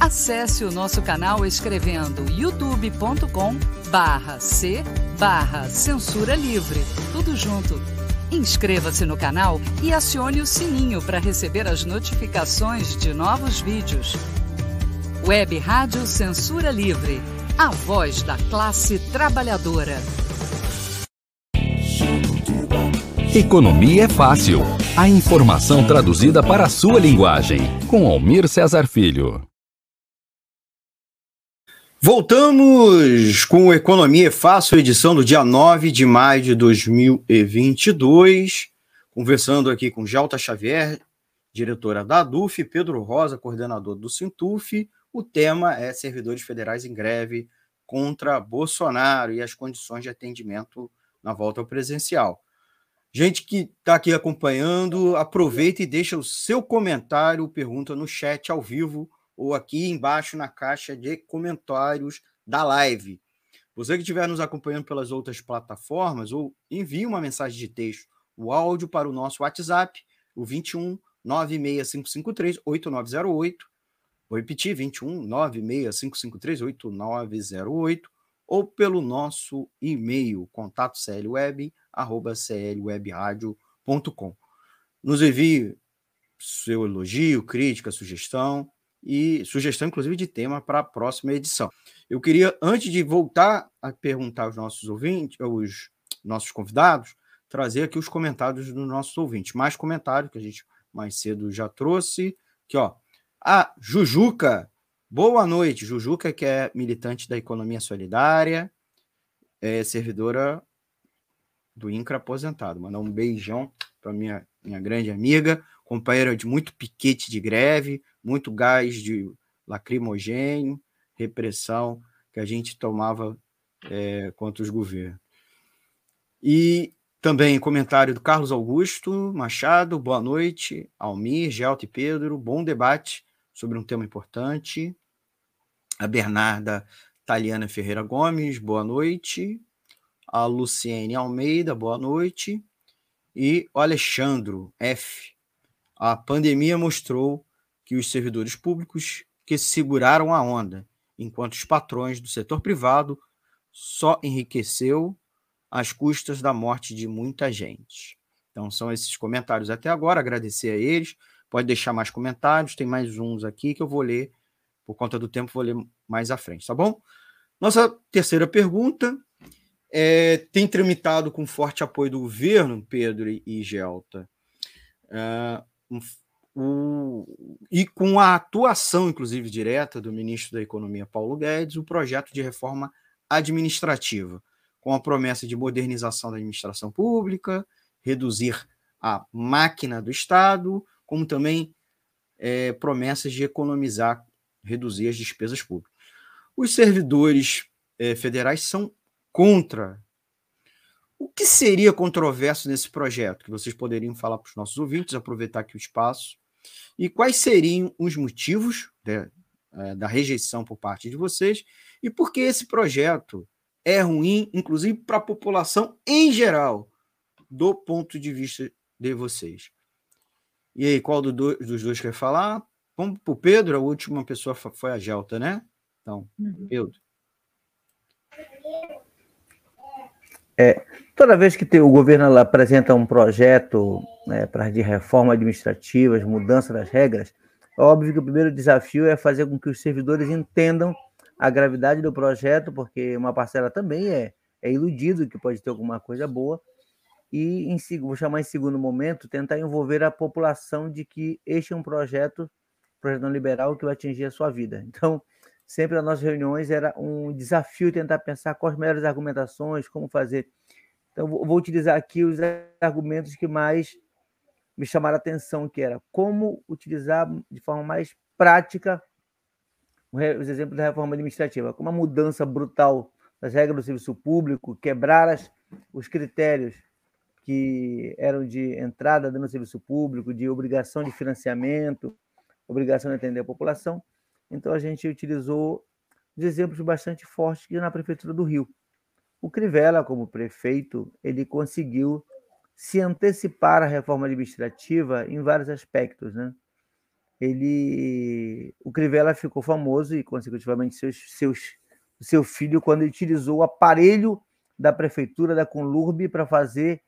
Acesse o nosso canal escrevendo youtube.com barra C barra Censura Livre. Tudo junto. Inscreva-se no canal e acione o sininho para receber as notificações de novos vídeos. Web Rádio Censura Livre. A voz da classe trabalhadora. Economia é fácil. A informação traduzida para a sua linguagem. Com Almir Cesar Filho. Voltamos com Economia Fácil, edição do dia 9 de maio de 2022. Conversando aqui com Jalta Xavier, diretora da DUF, Pedro Rosa, coordenador do Sintuf. O tema é servidores federais em greve contra Bolsonaro e as condições de atendimento na volta ao presencial. Gente que está aqui acompanhando, aproveita e deixa o seu comentário, pergunta no chat ao vivo ou aqui embaixo na caixa de comentários da live. Você que estiver nos acompanhando pelas outras plataformas, ou envie uma mensagem de texto, o áudio para o nosso WhatsApp, o 21 96553 8908. Vou repetir, 21 96553 8908, ou pelo nosso e-mail, contato clweb, arroba clwebradio.com. Nos envie seu elogio, crítica, sugestão, e sugestão, inclusive, de tema para a próxima edição. Eu queria, antes de voltar a perguntar aos nossos ouvintes, aos nossos convidados, trazer aqui os comentários dos nossos ouvintes. Mais comentários que a gente mais cedo já trouxe. Aqui, ó. A Jujuca. Boa noite, Jujuca, que é militante da economia solidária, é servidora do INCRA aposentado. Mandar um beijão para minha, minha grande amiga, companheira de muito piquete de greve, muito gás de lacrimogênio, repressão que a gente tomava é, contra os governos. E também comentário do Carlos Augusto Machado, boa noite, Almir, Gelto e Pedro, bom debate sobre um tema importante. A Bernarda Taliana Ferreira Gomes, boa noite. A Luciene Almeida, boa noite. E o Alexandro F. A pandemia mostrou que os servidores públicos que seguraram a onda, enquanto os patrões do setor privado só enriqueceu às custas da morte de muita gente. Então, são esses comentários até agora. Agradecer a eles. Pode deixar mais comentários. Tem mais uns aqui que eu vou ler, por conta do tempo, vou ler mais à frente, tá bom? Nossa terceira pergunta é, tem tramitado com forte apoio do governo, Pedro e Gelta, uh, um, o, e com a atuação, inclusive, direta do ministro da Economia, Paulo Guedes, o projeto de reforma administrativa com a promessa de modernização da administração pública, reduzir a máquina do Estado, como também é, promessas de economizar, reduzir as despesas públicas. Os servidores é, federais são contra. O que seria controverso nesse projeto? Que vocês poderiam falar para os nossos ouvintes, aproveitar aqui o espaço. E quais seriam os motivos de, é, da rejeição por parte de vocês? E por que esse projeto é ruim, inclusive para a população em geral, do ponto de vista de vocês. E aí, qual do do, dos dois quer falar? Vamos para o Pedro, a última pessoa foi a Gelta, né? Então, uhum. Pedro. É, toda vez que o governo apresenta um projeto né, para de reforma administrativa, mudança das regras, é óbvio que o primeiro desafio é fazer com que os servidores entendam a gravidade do projeto, porque uma parcela também é, é iludido que pode ter alguma coisa boa. E, em, vou chamar em segundo momento, tentar envolver a população de que este é um projeto, projeto não liberal, que vai atingir a sua vida. Então, sempre nas nossas reuniões era um desafio tentar pensar quais melhores argumentações, como fazer. Então, vou utilizar aqui os argumentos que mais me chamaram a atenção, que era como utilizar de forma mais prática os exemplos da reforma administrativa, como a mudança brutal das regras do serviço público, quebrar as, os critérios que eram de entrada no serviço público, de obrigação de financiamento, obrigação de atender a população. Então, a gente utilizou os exemplos bastante fortes na Prefeitura do Rio. O Crivella, como prefeito, ele conseguiu se antecipar à reforma administrativa em vários aspectos, né? ele o Crivella ficou famoso e consecutivamente seus, seus seu filho quando ele utilizou o aparelho da prefeitura da Conlurb para fazer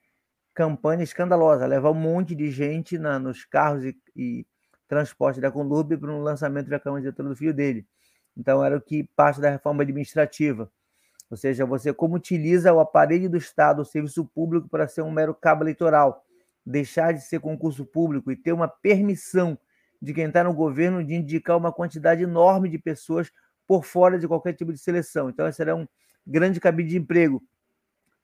campanha escandalosa, levar um monte de gente na, nos carros e, e transporte da Conlurb para um lançamento da candidatura do filho dele. Então era o que parte da reforma administrativa. Ou seja, você como utiliza o aparelho do Estado, o serviço público para ser um mero cabo eleitoral, deixar de ser concurso público e ter uma permissão de quem está no governo de indicar uma quantidade enorme de pessoas por fora de qualquer tipo de seleção. Então, esse será um grande cabide de emprego.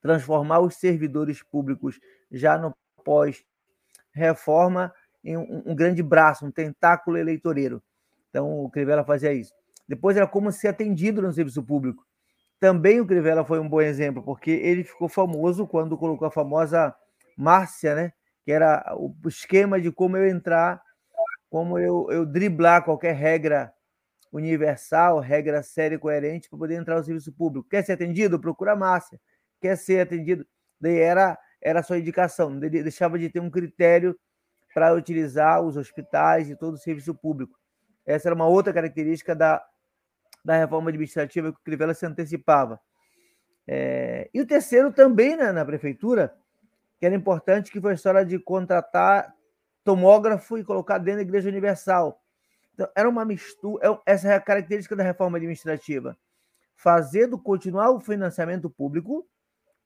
Transformar os servidores públicos já no pós-reforma em um, um, grande braço, um tentáculo eleitoreiro. Então, o Crivella fazia isso. Depois era como ser atendido no serviço público. Também o Crivella foi um bom exemplo, porque ele ficou famoso quando colocou a famosa Márcia, né? que era o esquema de como eu entrar como eu, eu driblar qualquer regra universal, regra séria e coerente para poder entrar no serviço público. Quer ser atendido? Procura a Márcia. Quer ser atendido? Daí era, era a sua indicação. Deixava de ter um critério para utilizar os hospitais e todo o serviço público. Essa era uma outra característica da, da reforma administrativa que o Crivella se antecipava. É, e o terceiro também né, na prefeitura, que era importante, que foi a história de contratar tomógrafo e colocar dentro da Igreja Universal. Então, era uma mistura. É essa é a característica da reforma administrativa. Fazer do continuar o financiamento público,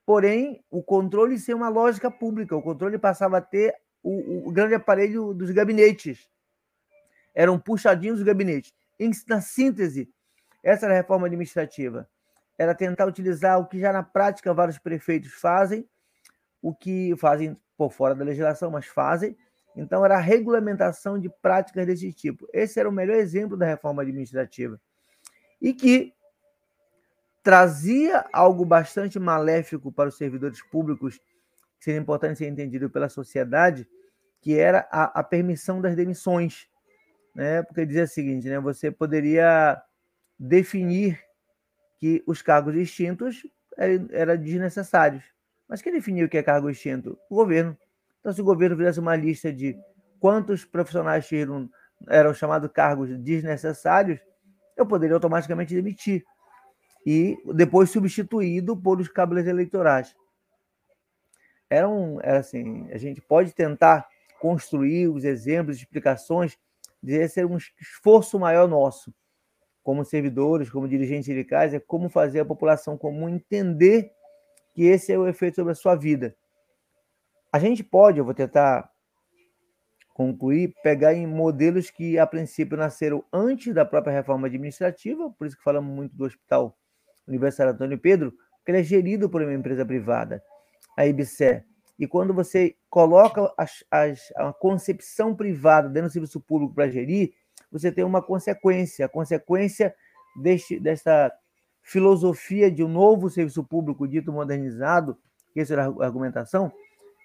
porém, o controle ser uma lógica pública. O controle passava a ter o, o grande aparelho dos gabinetes. Eram puxadinhos os gabinetes. Na síntese, essa reforma administrativa. Era tentar utilizar o que já na prática vários prefeitos fazem, o que fazem por fora da legislação, mas fazem, então, era a regulamentação de práticas desse tipo. Esse era o melhor exemplo da reforma administrativa. E que trazia algo bastante maléfico para os servidores públicos, que seria importante ser entendido pela sociedade, que era a, a permissão das demissões. Né? Porque dizia o seguinte, né? você poderia definir que os cargos extintos eram, eram desnecessários. Mas quem definiu o que é cargo extinto? O governo. Então, se o governo fizesse uma lista de quantos profissionais eram chamados cargos desnecessários, eu poderia automaticamente demitir e depois substituído por os cabos eleitorais. Era, um, era assim, a gente pode tentar construir os exemplos, explicações, de ser um esforço maior nosso, como servidores, como dirigentes sindicais, é como fazer a população comum entender que esse é o efeito sobre a sua vida. A gente pode, eu vou tentar concluir, pegar em modelos que a princípio nasceram antes da própria reforma administrativa, por isso que falamos muito do Hospital Universitário Antônio Pedro, que ele é gerido por uma empresa privada, a IBCE. E quando você coloca as, as, a concepção privada dentro do serviço público para gerir, você tem uma consequência. A consequência deste, dessa filosofia de um novo serviço público dito modernizado, que essa era a argumentação,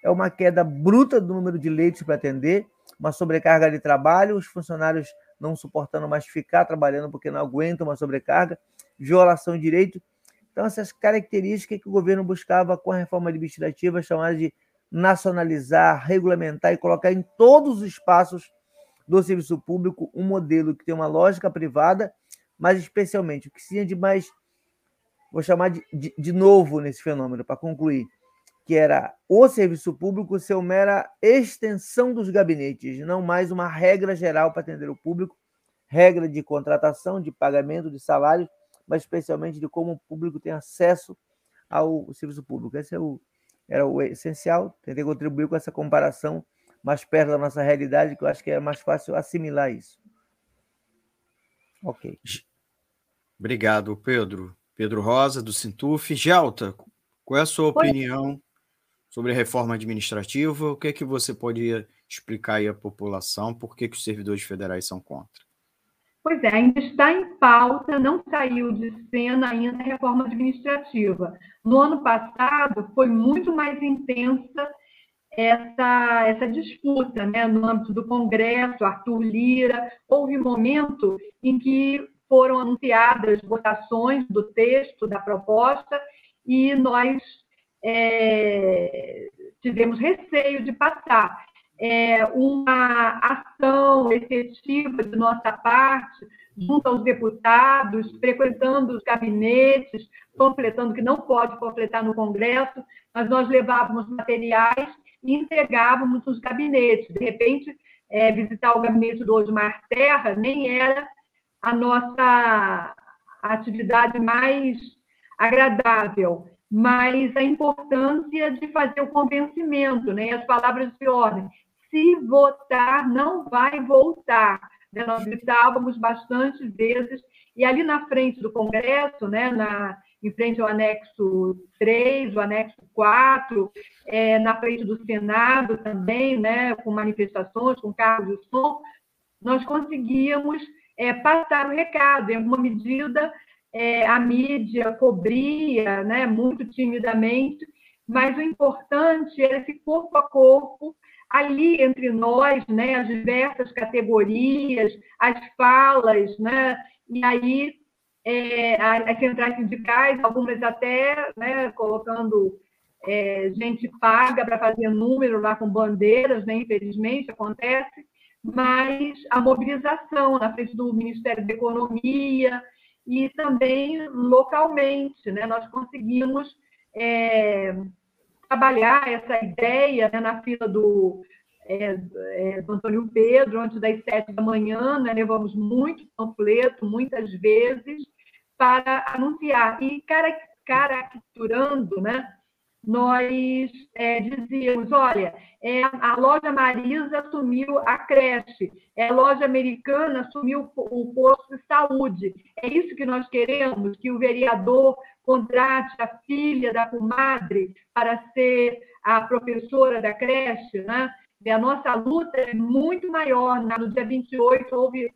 é uma queda bruta do número de leitos para atender, uma sobrecarga de trabalho, os funcionários não suportando mais ficar trabalhando porque não aguentam uma sobrecarga, violação de direito. Então, essas características que o governo buscava com a reforma administrativa, chamada de nacionalizar, regulamentar e colocar em todos os espaços do serviço público um modelo que tem uma lógica privada, mas especialmente o que tinha de mais, vou chamar de, de, de novo nesse fenômeno, para concluir, que era o serviço público ser uma mera extensão dos gabinetes, não mais uma regra geral para atender o público, regra de contratação, de pagamento de salários, mas especialmente de como o público tem acesso ao serviço público. Esse é o, era o essencial. Tentei contribuir com essa comparação mais perto da nossa realidade, que eu acho que é mais fácil assimilar isso. Ok. Obrigado, Pedro. Pedro Rosa, do Sintuf. Gelta, qual é a sua opinião sobre a reforma administrativa. O que é que você pode explicar aí à população? Por que, que os servidores federais são contra? Pois é, ainda está em pauta, não saiu de cena ainda a reforma administrativa. No ano passado, foi muito mais intensa essa, essa disputa né? no âmbito do Congresso, Arthur Lira. Houve momento em que foram anunciadas votações do texto da proposta e nós é, tivemos receio de passar. É, uma ação efetiva de nossa parte, junto aos deputados, frequentando os gabinetes, completando, que não pode completar no Congresso, mas nós levávamos materiais e entregávamos nos gabinetes. De repente, é, visitar o gabinete do Osmar Terra nem era a nossa atividade mais agradável mas a importância de fazer o convencimento, né? as palavras de ordem. Se votar, não vai voltar. Né? Nós gritávamos bastante vezes, e ali na frente do Congresso, né? na, em frente ao anexo 3, o anexo 4, é, na frente do Senado também, né? com manifestações, com carros de som, nós conseguíamos é, passar o recado, em alguma medida é, a mídia cobria né, muito timidamente, mas o importante era esse corpo a corpo, ali entre nós, né, as diversas categorias, as falas, né, e aí é, as centrais sindicais, algumas até né, colocando é, gente paga para fazer número lá com bandeiras, né, infelizmente acontece, mas a mobilização na frente do Ministério da Economia, e também localmente. Né? Nós conseguimos é, trabalhar essa ideia né, na fila do, é, é, do Antônio Pedro, antes das sete da manhã, né? levamos muito panfleto, muitas vezes, para anunciar. E caricaturando né, nós é, dizíamos, olha, é, a loja Marisa assumiu a creche, é, a loja americana assumiu o posto de saúde. É isso que nós queremos, que o vereador contrate a filha da comadre para ser a professora da creche, né? E a nossa luta é muito maior. No dia 28 houve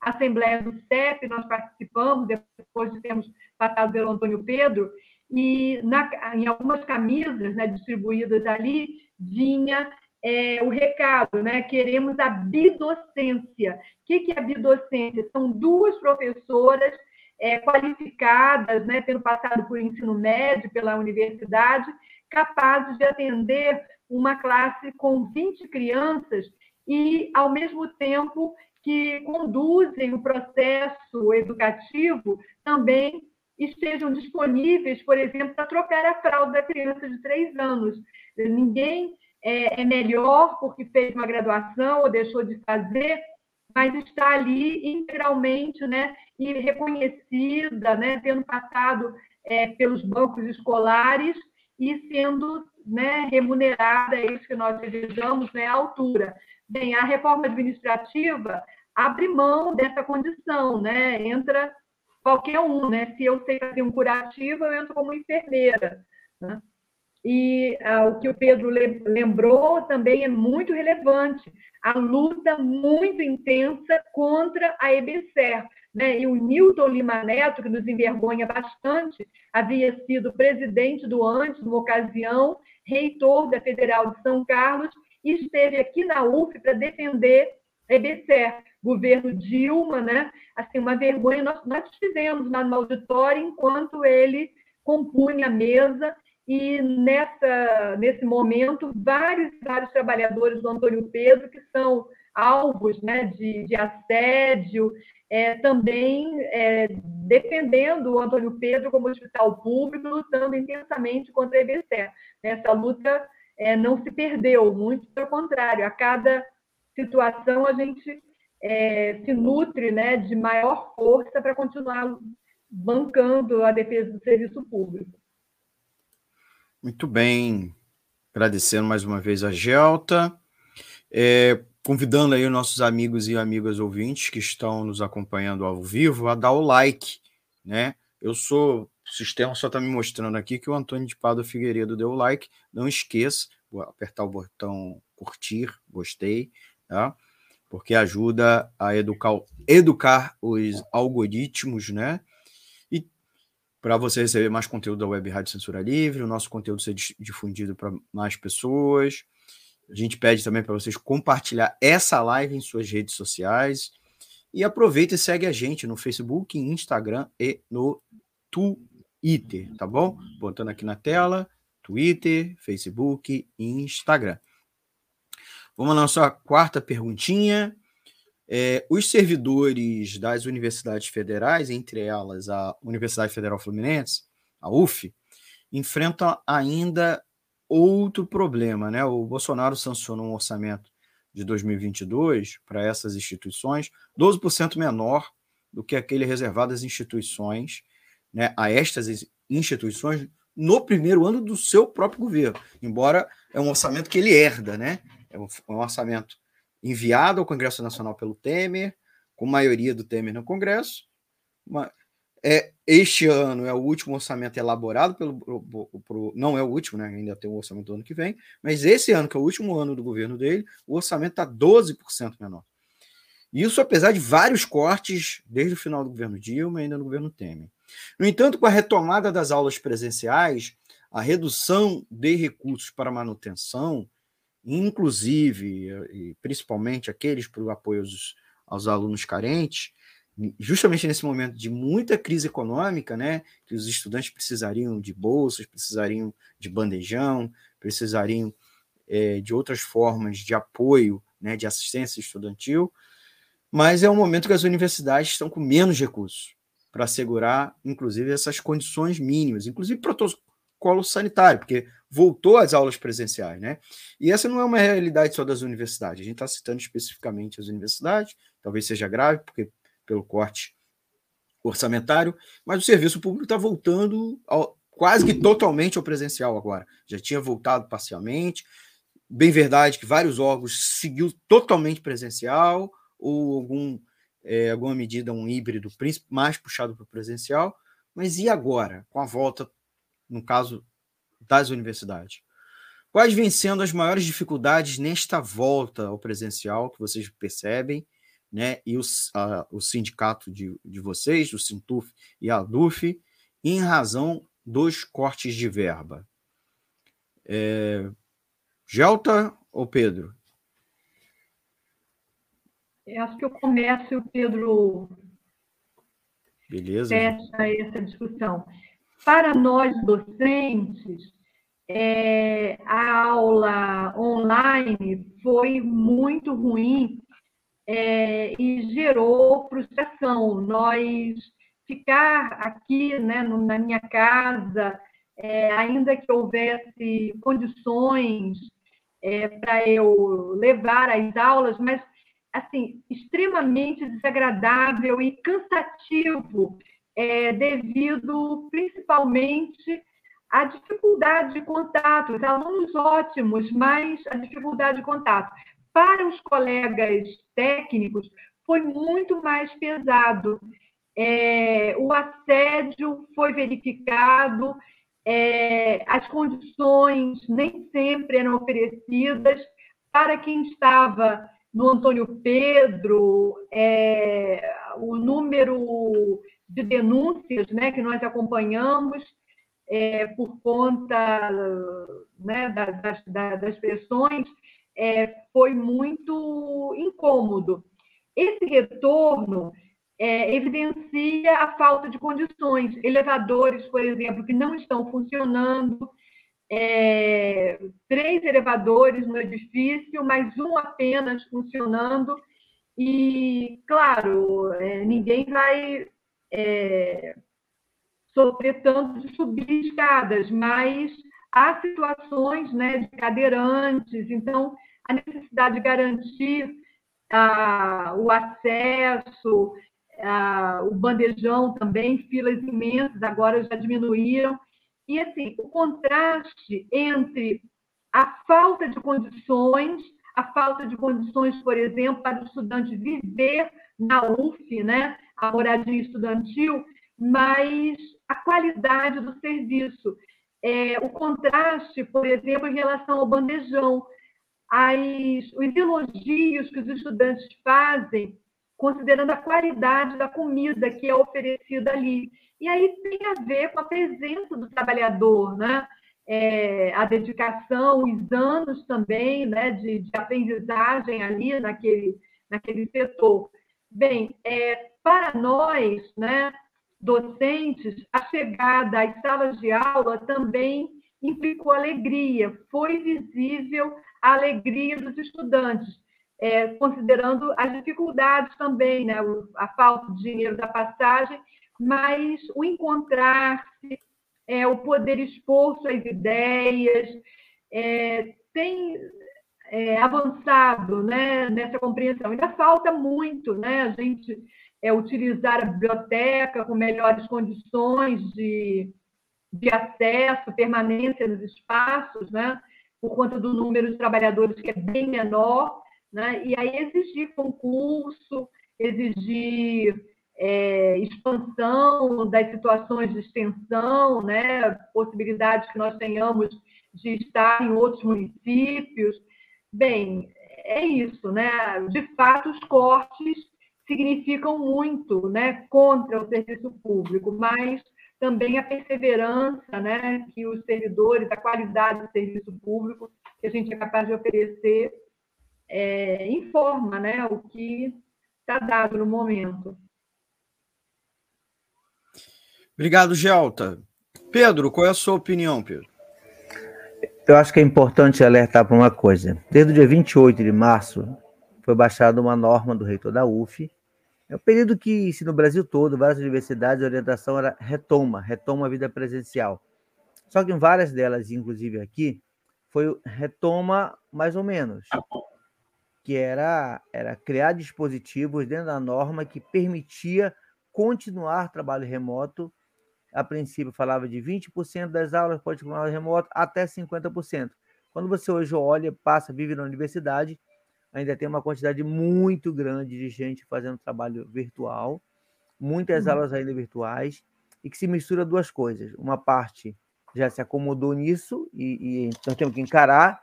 assembleia do CEP, nós participamos, depois de termos passado pelo Antônio Pedro, e na, em algumas camisas né, distribuídas ali, vinha é, o recado, né? Queremos a bidocência. O que, que é a bidocência? São duas professoras é, qualificadas, né, tendo passado por ensino médio pela universidade, capazes de atender uma classe com 20 crianças e, ao mesmo tempo, que conduzem o processo educativo também estejam disponíveis, por exemplo, para trocar a fralda da criança de três anos. Ninguém é, é melhor porque fez uma graduação ou deixou de fazer, mas está ali integralmente, né, e reconhecida, né, tendo passado é, pelos bancos escolares e sendo né, remunerada, é isso que nós desejamos, né, à altura. Bem, a reforma administrativa abre mão dessa condição, né, entra qualquer um, né, se eu sei fazer um curativo, eu entro como enfermeira, né? E ah, o que o Pedro lembrou também é muito relevante, a luta muito intensa contra a EBSER. Né? E o Newton Lima Neto, que nos envergonha bastante, havia sido presidente do antes, numa ocasião, reitor da Federal de São Carlos, esteve aqui na UF para defender a EBSER. Governo Dilma, né? assim, uma vergonha. Nós, nós fizemos lá no auditório enquanto ele compunha a mesa e nessa, nesse momento, vários, vários trabalhadores do Antônio Pedro que são alvos né, de, de assédio, é, também é, defendendo o Antônio Pedro como hospital público, lutando intensamente contra a EBC. Essa luta é, não se perdeu, muito pelo contrário, a cada situação a gente é, se nutre né, de maior força para continuar bancando a defesa do serviço público. Muito bem. Agradecendo mais uma vez a Gelta. É, convidando aí os nossos amigos e amigas ouvintes que estão nos acompanhando ao vivo a dar o like, né? Eu sou, o sistema só está me mostrando aqui que o Antônio de Pado Figueiredo deu o like. Não esqueça, vou apertar o botão curtir, gostei, tá? Porque ajuda a educar, educar os algoritmos, né? para você receber mais conteúdo da Web Rádio Censura Livre, o nosso conteúdo ser difundido para mais pessoas. A gente pede também para vocês compartilhar essa live em suas redes sociais. E aproveita e segue a gente no Facebook, Instagram e no Twitter, tá bom? Botando aqui na tela, Twitter, Facebook e Instagram. Vamos à nossa quarta perguntinha. É, os servidores das universidades federais, entre elas a Universidade Federal Fluminense, a UF, enfrentam ainda outro problema. Né? O Bolsonaro sancionou um orçamento de 2022 para essas instituições 12% menor do que aquele reservado às instituições, né, a estas instituições no primeiro ano do seu próprio governo, embora é um orçamento que ele herda, né? É um orçamento enviado ao Congresso Nacional pelo Temer, com maioria do Temer no Congresso. Uma, é, este ano é o último orçamento elaborado pelo. Pro, pro, não é o último, né? Ainda tem o orçamento do ano que vem, mas esse ano, que é o último ano do governo dele, o orçamento está 12% menor. Isso apesar de vários cortes desde o final do governo Dilma e ainda no governo Temer. No entanto, com a retomada das aulas presenciais, a redução de recursos para manutenção inclusive e principalmente aqueles para o apoio aos, aos, alunos carentes, justamente nesse momento de muita crise econômica, né, que os estudantes precisariam de bolsas, precisariam de bandejão, precisariam é, de outras formas de apoio, né, de assistência estudantil, mas é um momento que as universidades estão com menos recursos para assegurar, inclusive, essas condições mínimas, inclusive protocolo sanitário, porque voltou às aulas presenciais, né? E essa não é uma realidade só das universidades. A gente está citando especificamente as universidades, talvez seja grave, porque pelo corte orçamentário, mas o serviço público está voltando ao, quase que totalmente ao presencial agora. Já tinha voltado parcialmente. Bem verdade que vários órgãos seguiu totalmente presencial ou algum é, alguma medida um híbrido mais puxado para o presencial. Mas e agora, com a volta, no caso das universidades. Quais vêm sendo as maiores dificuldades nesta volta ao presencial que vocês percebem? né, e o, a, o sindicato de, de vocês, o Sintuf e a DUF, em razão dos cortes de verba. É, Gelta ou Pedro? Eu acho que eu começo e o Pedro Beleza. fecha essa discussão. Para nós docentes, é, a aula online foi muito ruim é, e gerou frustração. Nós ficar aqui né, na minha casa, é, ainda que houvesse condições é, para eu levar as aulas, mas assim extremamente desagradável e cansativo, é, devido principalmente à dificuldade de contato. Os alunos ótimos, mas a dificuldade de contato. Para os colegas técnicos, foi muito mais pesado. É, o assédio foi verificado, é, as condições nem sempre eram oferecidas. Para quem estava no Antônio Pedro, é, o número de denúncias né, que nós acompanhamos é, por conta né, das, das, das pressões é, foi muito incômodo. Esse retorno é, evidencia a falta de condições. Elevadores, por exemplo, que não estão funcionando, é, três elevadores no edifício, mas um apenas funcionando. E, claro, é, ninguém vai é, sofrer tanto de subir escadas, mas há situações né, de cadeirantes, então a necessidade de garantir ah, o acesso, ah, o bandejão também, filas imensas, agora já diminuíram. E, assim, o contraste entre a falta de condições, a falta de condições, por exemplo, para o estudante viver na UF, né, a moradia estudantil, mas a qualidade do serviço. É, o contraste, por exemplo, em relação ao bandejão. As, os elogios que os estudantes fazem considerando a qualidade da comida que é oferecida ali. E aí tem a ver com a presença do trabalhador, né? É, a dedicação, os anos também né, de, de, aprendizagem ali naquele, naquele setor. Bem, é, para nós, né, docentes, a chegada às salas de aula também implicou alegria, foi visível a alegria dos estudantes é, considerando as dificuldades também, né? a falta de dinheiro da passagem, mas o encontrar-se, é, o poder expor suas ideias, é, tem é, avançado né, nessa compreensão. Ainda falta muito né, a gente é, utilizar a biblioteca com melhores condições de, de acesso, permanência nos espaços, né, por conta do número de trabalhadores que é bem menor, né? e aí exigir concurso, exigir é, expansão das situações de extensão, né? possibilidades que nós tenhamos de estar em outros municípios. Bem, é isso, né? De fato, os cortes significam muito, né, contra o serviço público, mas também a perseverança, né, que os servidores, a qualidade do serviço público que a gente é capaz de oferecer é, informa né, o que está dado no momento. Obrigado, Gelta. Pedro, qual é a sua opinião, Pedro? Eu acho que é importante alertar para uma coisa. Desde o dia 28 de março, foi baixada uma norma do reitor da UF. É um período que, se no Brasil todo, várias universidades, a orientação era retoma, retoma a vida presencial. Só que em várias delas, inclusive aqui, foi retoma mais ou menos que era, era criar dispositivos dentro da norma que permitia continuar trabalho remoto. A princípio falava de 20% das aulas pode continuar remoto até 50%. Quando você hoje olha, passa, vive na universidade, ainda tem uma quantidade muito grande de gente fazendo trabalho virtual, muitas uhum. aulas ainda virtuais, e que se mistura duas coisas. Uma parte já se acomodou nisso e, e nós temos que encarar,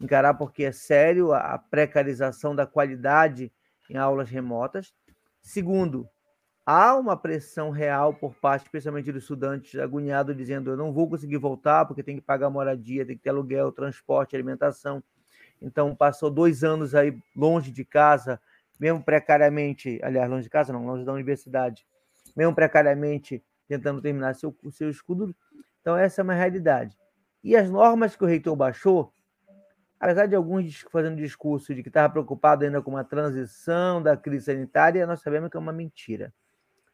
encarar porque é sério a precarização da qualidade em aulas remotas. Segundo, há uma pressão real por parte, especialmente dos estudantes agoniados, dizendo: eu não vou conseguir voltar porque tem que pagar moradia, tem que ter aluguel, transporte, alimentação. Então, passou dois anos aí longe de casa, mesmo precariamente, aliás, longe de casa, não, longe da universidade, mesmo precariamente tentando terminar seu, seu estudo. Então, essa é uma realidade. E as normas que o reitor baixou, apesar de alguns fazendo discurso de que estava preocupado ainda com a transição da crise sanitária, nós sabemos que é uma mentira.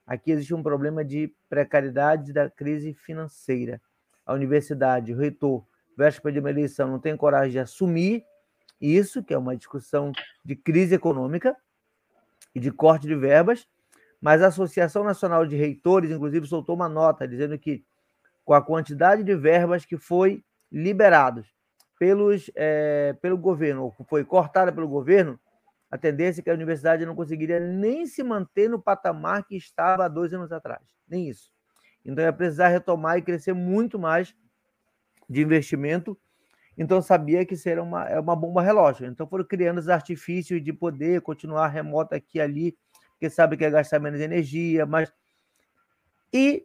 Aqui existe um problema de precariedade da crise financeira. A universidade, o reitor, véspera de uma eleição, não tem coragem de assumir isso, que é uma discussão de crise econômica e de corte de verbas, mas a Associação Nacional de Reitores, inclusive, soltou uma nota dizendo que, com a quantidade de verbas que foi liberados pelos, é, pelo governo, ou foi cortada pelo governo, a tendência é que a universidade não conseguiria nem se manter no patamar que estava há dois anos atrás. Nem isso. Então ia precisar retomar e crescer muito mais de investimento. Então sabia que seria uma, é uma bomba relógio. Então foram criando os artifícios de poder continuar remoto aqui e ali, porque sabe que ia gastar menos energia, mas. E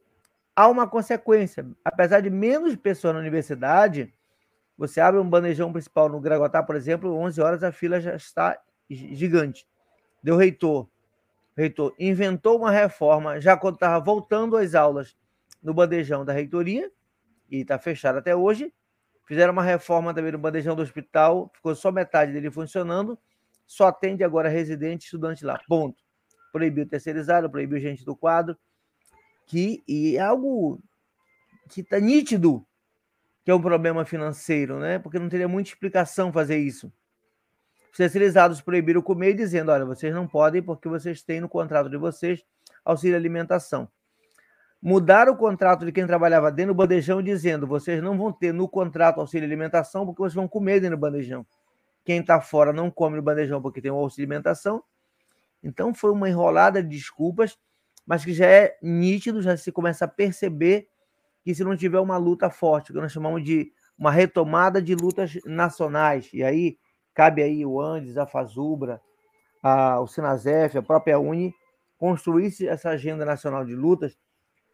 há uma consequência. Apesar de menos pessoas na universidade, você abre um bandejão principal no Gragotá, por exemplo, 11 horas a fila já está gigante. Deu reitor. Reitor inventou uma reforma já quando estava voltando às aulas no bandejão da reitoria, e está fechado até hoje. Fizeram uma reforma também no bandejão do hospital, ficou só metade dele funcionando, só atende agora residente e estudante lá. Ponto. Proibiu terceirizado, proibiu gente do quadro, que e é algo que está nítido que é um problema financeiro, né? Porque não teria muita explicação fazer isso. Os proibiram comer, dizendo: olha, vocês não podem porque vocês têm no contrato de vocês auxílio alimentação. Mudaram o contrato de quem trabalhava dentro do bandejão, dizendo: vocês não vão ter no contrato auxílio alimentação porque vocês vão comer dentro do bandejão. Quem está fora não come no bandejão porque tem o auxílio alimentação. Então foi uma enrolada de desculpas, mas que já é nítido, já se começa a perceber que se não tiver uma luta forte, que nós chamamos de uma retomada de lutas nacionais, e aí Cabe aí o Andes, a Fazubra, a, o Sinazef, a própria Uni, construir essa agenda nacional de lutas,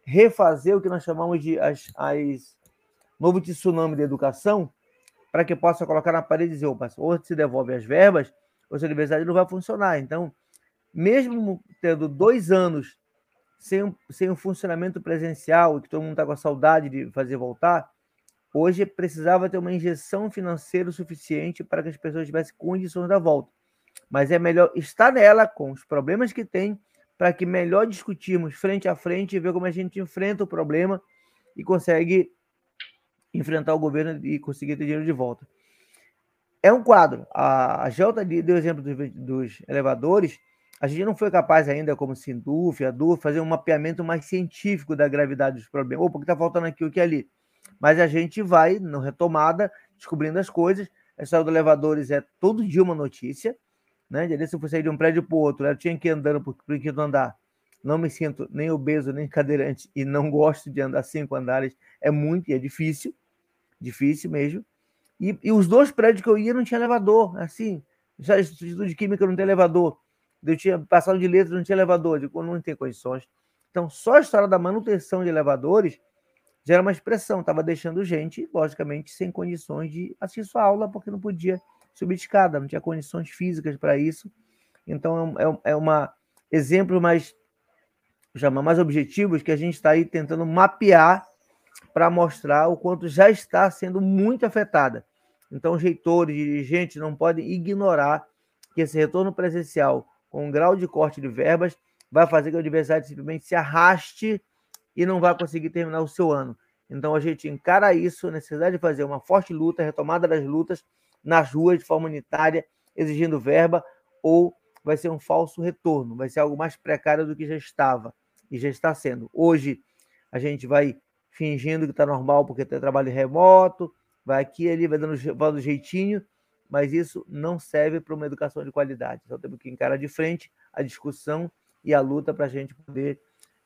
refazer o que nós chamamos de as, as novo tsunami de educação, para que possa colocar na parede e dizer, opa, ou se devolve as verbas, ou se a universidade não vai funcionar. Então, mesmo tendo dois anos sem sem um funcionamento presencial, que todo mundo está com a saudade de fazer voltar, Hoje precisava ter uma injeção financeira suficiente para que as pessoas tivessem condições da volta. Mas é melhor estar nela com os problemas que tem, para que melhor discutirmos frente a frente e ver como a gente enfrenta o problema e consegue enfrentar o governo e conseguir ter dinheiro de volta. É um quadro. A, a Gelta deu o exemplo dos, dos, elevadores. A gente não foi capaz ainda, como Sinduf, a DUF, fazer um mapeamento mais científico da gravidade dos problemas. Ou porque está faltando aqui o que ali mas a gente vai, no retomada, descobrindo as coisas. A história dos elevadores é todo dia uma notícia. Né? De se eu for sair de um prédio para o outro, eu tinha que ir andando por, por quinto andar. Não me sinto nem obeso, nem cadeirante e não gosto de andar cinco andares. É muito e é difícil, difícil mesmo. E, e os dois prédios que eu ia não tinha elevador. Assim, já Instituto de Química não tem elevador. Eu tinha passado de letras, não tinha elevador. Eu não tem condições. Então, só a história da manutenção de elevadores já era uma expressão, estava deixando gente, logicamente, sem condições de assistir sua aula, porque não podia subir de escada, não tinha condições físicas para isso. Então, é, é, é uma exemplo mais, chama, mais objetivos que a gente está aí tentando mapear para mostrar o quanto já está sendo muito afetada. Então, os reitores, dirigentes não podem ignorar que esse retorno presencial, com um grau de corte de verbas, vai fazer que a universidade simplesmente se arraste e não vai conseguir terminar o seu ano. Então a gente encara isso, necessidade de fazer uma forte luta, retomada das lutas nas ruas de forma unitária, exigindo verba, ou vai ser um falso retorno, vai ser algo mais precário do que já estava e já está sendo. Hoje a gente vai fingindo que está normal porque tem trabalho remoto, vai aqui ali, vai dando, vai dando jeitinho, mas isso não serve para uma educação de qualidade. Então temos que encarar de frente a discussão e a luta para a gente poder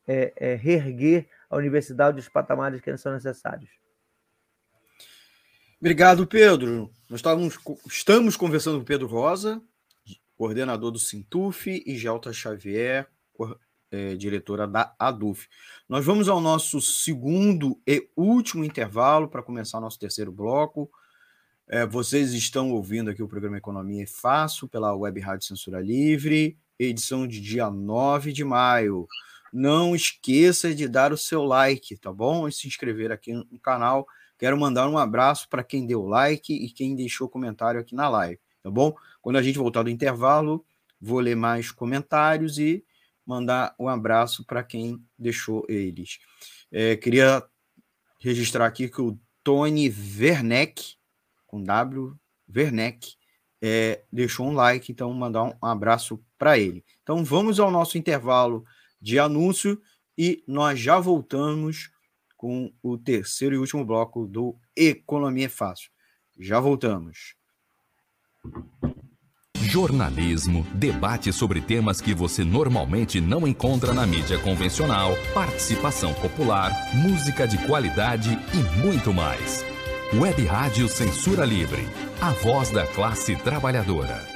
é, é, reerguer a universidade dos patamares que são necessários. Obrigado, Pedro. Nós estávamos, estamos conversando com Pedro Rosa, coordenador do Sintuf, e Gelta Xavier, é, diretora da ADUF. Nós vamos ao nosso segundo e último intervalo para começar nosso terceiro bloco. É, vocês estão ouvindo aqui o programa Economia é Fácil pela Web Rádio Censura Livre, edição de dia 9 de maio. Não esqueça de dar o seu like, tá bom? E se inscrever aqui no canal. Quero mandar um abraço para quem deu like e quem deixou comentário aqui na live, tá bom? Quando a gente voltar do intervalo, vou ler mais comentários e mandar um abraço para quem deixou eles. É, queria registrar aqui que o Tony Werneck, com W, Werneck, é, deixou um like, então mandar um abraço para ele. Então vamos ao nosso intervalo de anúncio e nós já voltamos com o terceiro e último bloco do Economia Fácil. Já voltamos. Jornalismo, debate sobre temas que você normalmente não encontra na mídia convencional, participação popular, música de qualidade e muito mais. Web Rádio Censura Livre, a voz da classe trabalhadora.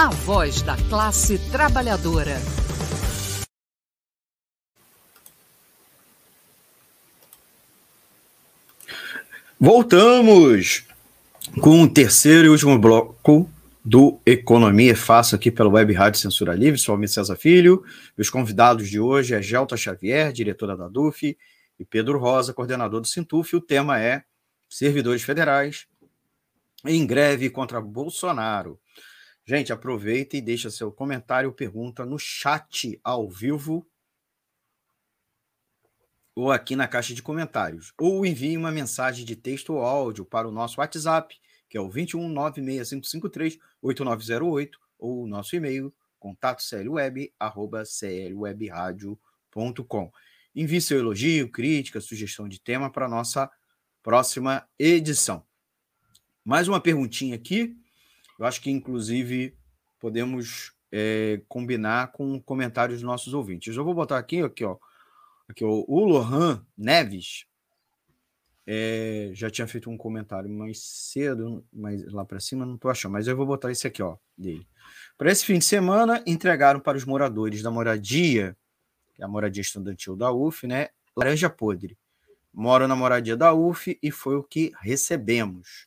A voz da classe trabalhadora. Voltamos com o terceiro e último bloco do Economia Fácil aqui pela Web Rádio Censura Livre. Sou Almir César Filho. Os convidados de hoje é Gelta Xavier, diretora da DUF, e Pedro Rosa, coordenador do Sintuf. O tema é servidores federais em greve contra Bolsonaro. Gente, aproveita e deixa seu comentário ou pergunta no chat ao vivo ou aqui na caixa de comentários, ou envie uma mensagem de texto ou áudio para o nosso WhatsApp, que é o 21 96553 8908, ou o nosso e-mail, contato clweb@clwebradio.com. Envie seu elogio, crítica, sugestão de tema para a nossa próxima edição. Mais uma perguntinha aqui, eu acho que inclusive podemos é, combinar com comentários dos nossos ouvintes. Eu vou botar aqui, aqui ó, Aqui, o, o Lohan Neves é, já tinha feito um comentário mais cedo, mas lá para cima não estou achando, mas eu vou botar esse aqui, ó, dele. Para esse fim de semana, entregaram para os moradores da moradia, que é a moradia estudantil da UF, né, laranja podre. Moro na moradia da UF e foi o que recebemos.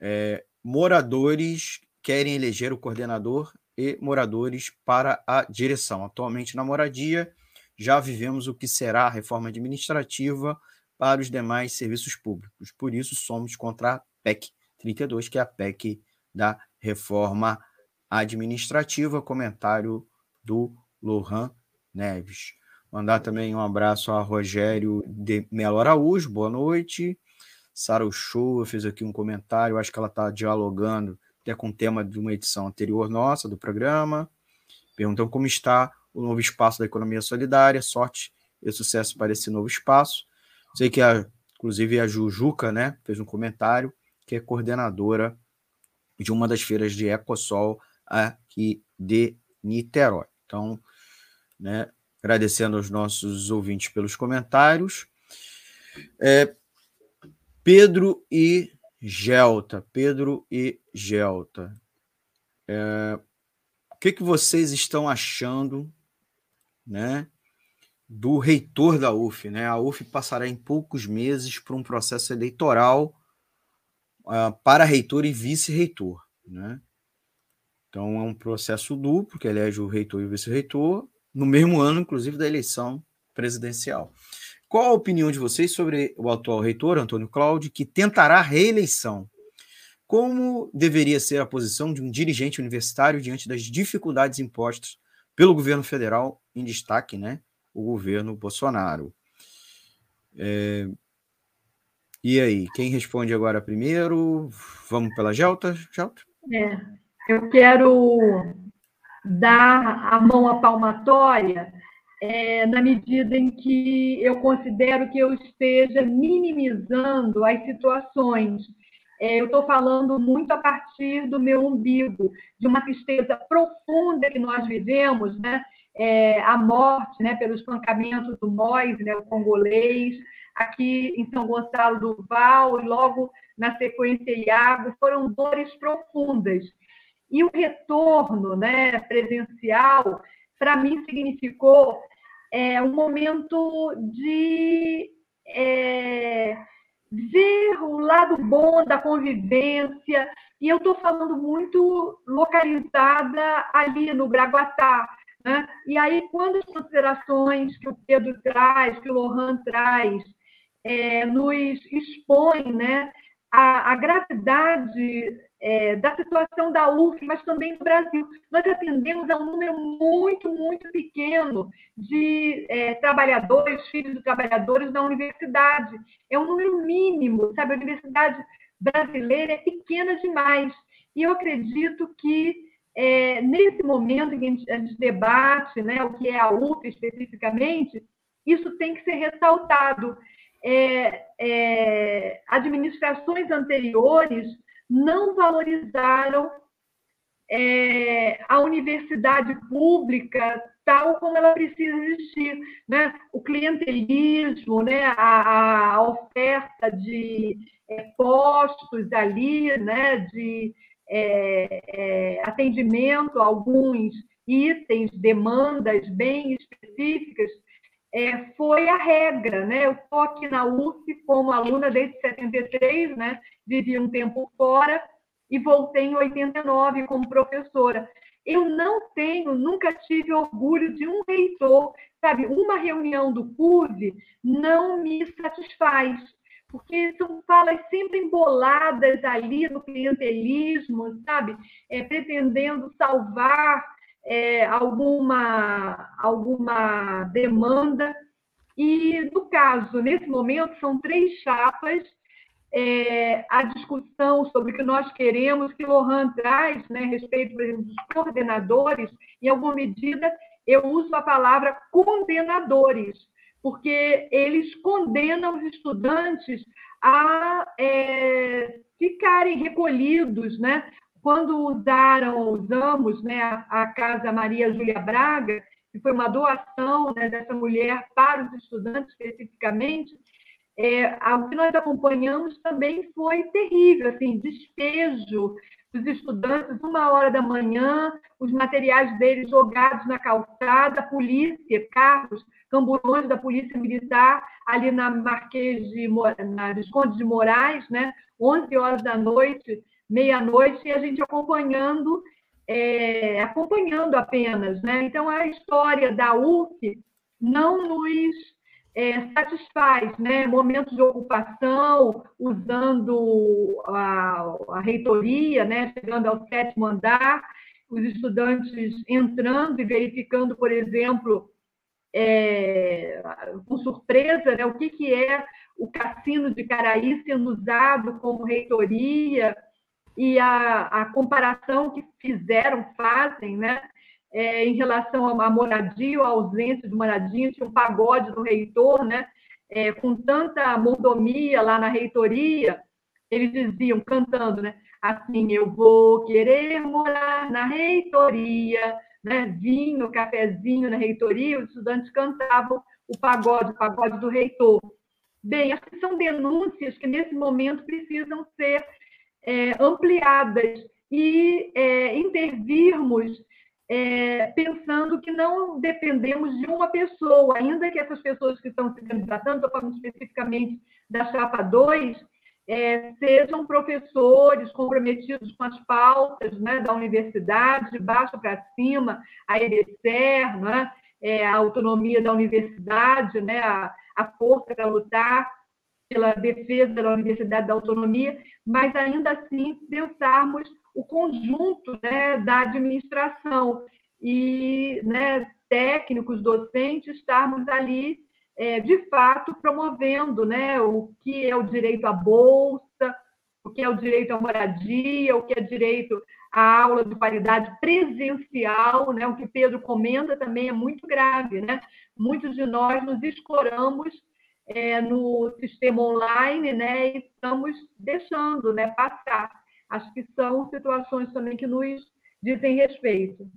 É, moradores querem eleger o coordenador e moradores para a direção. Atualmente na moradia, já vivemos o que será a reforma administrativa para os demais serviços públicos. Por isso, somos contra a PEC 32, que é a PEC da reforma administrativa. Comentário do Lohan Neves. Mandar também um abraço a Rogério de Melo Araújo, boa noite. Sara Show fez aqui um comentário, acho que ela está dialogando até com o tema de uma edição anterior nossa do programa. Perguntando como está o novo espaço da economia solidária, sorte e sucesso para esse novo espaço. Sei que, a, inclusive, a Jujuca né, fez um comentário, que é coordenadora de uma das feiras de Ecosol aqui de Niterói. Então, né, agradecendo aos nossos ouvintes pelos comentários. É, Pedro e Gelta, Pedro e Gelta. É, o que, que vocês estão achando né, do reitor da UF? Né? A UF passará em poucos meses por um processo eleitoral uh, para reitor e vice-reitor. Né? Então, é um processo duplo, que elege o reitor e o vice-reitor, no mesmo ano, inclusive, da eleição presidencial. Qual a opinião de vocês sobre o atual reitor, Antônio Cláudio, que tentará reeleição? Como deveria ser a posição de um dirigente universitário diante das dificuldades impostas pelo governo federal, em destaque, né, o governo Bolsonaro? É... E aí, quem responde agora primeiro? Vamos pela Gelta? Gelta? É, eu quero dar a mão à palmatória é, na medida em que eu considero que eu esteja minimizando as situações. É, eu estou falando muito a partir do meu umbigo, de uma tristeza profunda que nós vivemos, né? É, a morte né, pelo espancamento do Mois, né, o congolês, aqui em São Gonçalo do Val, e logo na sequência Iago, foram dores profundas. E o retorno né, presencial, para mim, significou é, um momento de é, ver o lado bom da convivência, e eu estou falando muito localizada ali no Braguatá. Né? E aí, quando as considerações que o Pedro traz, que o Lohan traz, é, nos expõe né, a, a gravidade é, da situação da UF, mas também do Brasil. Nós atendemos a um número muito, muito pequeno de é, trabalhadores, filhos de trabalhadores na universidade. É um número mínimo, sabe? A universidade brasileira é pequena demais. E eu acredito que é, nesse momento em que a gente, a gente debate né, o que é a UF especificamente, isso tem que ser ressaltado. É, é, administrações anteriores não valorizaram é, a universidade pública tal como ela precisa existir. Né? O clientelismo, né? a, a oferta de é, postos ali, né? de é, é atendimento a alguns itens, demandas bem específicas, é, foi a regra. Né? Eu estou aqui na UF como aluna desde 73, né? Vivi um tempo fora e voltei em 89 como professora. Eu não tenho, nunca tive orgulho de um reitor, sabe? Uma reunião do CUV não me satisfaz, porque são falas sempre emboladas ali no clientelismo, sabe? É, pretendendo salvar é, alguma, alguma demanda. E, no caso, nesse momento, são três chapas. É, a discussão sobre o que nós queremos, que Lohan traz, né, a respeito, por exemplo, dos coordenadores, em alguma medida, eu uso a palavra condenadores, porque eles condenam os estudantes a é, ficarem recolhidos, né, quando usaram, usamos né, a Casa Maria Júlia Braga, que foi uma doação né, dessa mulher para os estudantes especificamente, é, o que nós acompanhamos também foi terrível, assim, despejo dos estudantes, uma hora da manhã, os materiais deles jogados na calçada, polícia, carros, camburões da polícia militar, ali na Marquês de, na Visconde de Moraes, né, 11 horas da noite, meia-noite, e a gente acompanhando, é, acompanhando apenas. Né? Então, a história da UF não nos é, satisfaz, né? momentos de ocupação, usando a, a reitoria, né? chegando ao sétimo andar, os estudantes entrando e verificando, por exemplo, é, com surpresa né, o que, que é o cassino de Caraí sendo usado como reitoria e a, a comparação que fizeram, fazem, né, é, em relação à moradia ou ausência de moradia, tinha um pagode do reitor, né, é, com tanta mordomia lá na reitoria, eles diziam, cantando, né, assim, eu vou querer morar na reitoria, né, vinho, cafezinho na reitoria, os estudantes cantavam o pagode, o pagode do reitor. Bem, essas são denúncias que, nesse momento, precisam ser é, ampliadas e é, intervirmos é, pensando que não dependemos de uma pessoa, ainda que essas pessoas que estão se candidatando, estou falando especificamente da chapa 2, é, sejam professores comprometidos com as pautas né, da universidade, de baixo para cima, a EBSER, né, é, a autonomia da universidade, né, a, a força para lutar pela defesa da universidade da autonomia, mas ainda assim pensarmos o conjunto né, da administração e né, técnicos, docentes, estarmos ali, é, de fato, promovendo né, o que é o direito à bolsa, o que é o direito à moradia, o que é direito à aula de qualidade presencial, né? o que Pedro comenta também é muito grave. Né? Muitos de nós nos escoramos é, no sistema online né? e estamos deixando né, passar acho que são situações também que nos dizem respeito.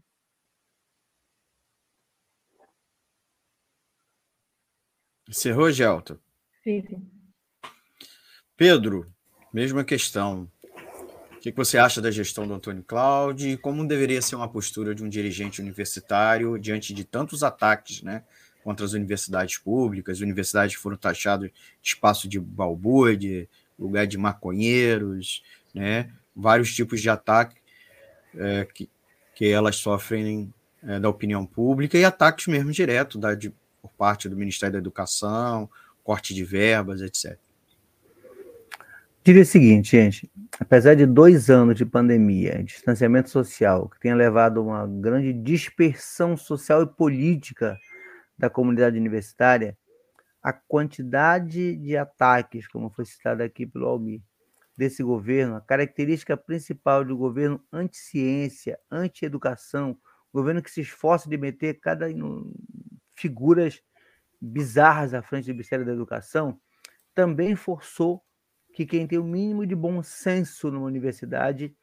Encerrou, Gelto? Sim, sim. Pedro, mesma questão. O que você acha da gestão do Antônio Cláudio e como deveria ser uma postura de um dirigente universitário diante de tantos ataques né, contra as universidades públicas? As universidades foram taxadas de espaço de balbúrdia, lugar de maconheiros, né? vários tipos de ataque é, que, que elas sofrem é, da opinião pública e ataques mesmo direto da, de, por parte do Ministério da Educação, corte de verbas, etc. Diria o seguinte, gente, apesar de dois anos de pandemia, distanciamento social, que tenha levado a uma grande dispersão social e política da comunidade universitária, a quantidade de ataques, como foi citado aqui pelo Almir, desse governo, a característica principal do governo anti-ciência, anti-educação, governo que se esforça de meter cada figuras bizarras à frente do Ministério da Educação, também forçou que quem tem o mínimo de bom senso numa universidade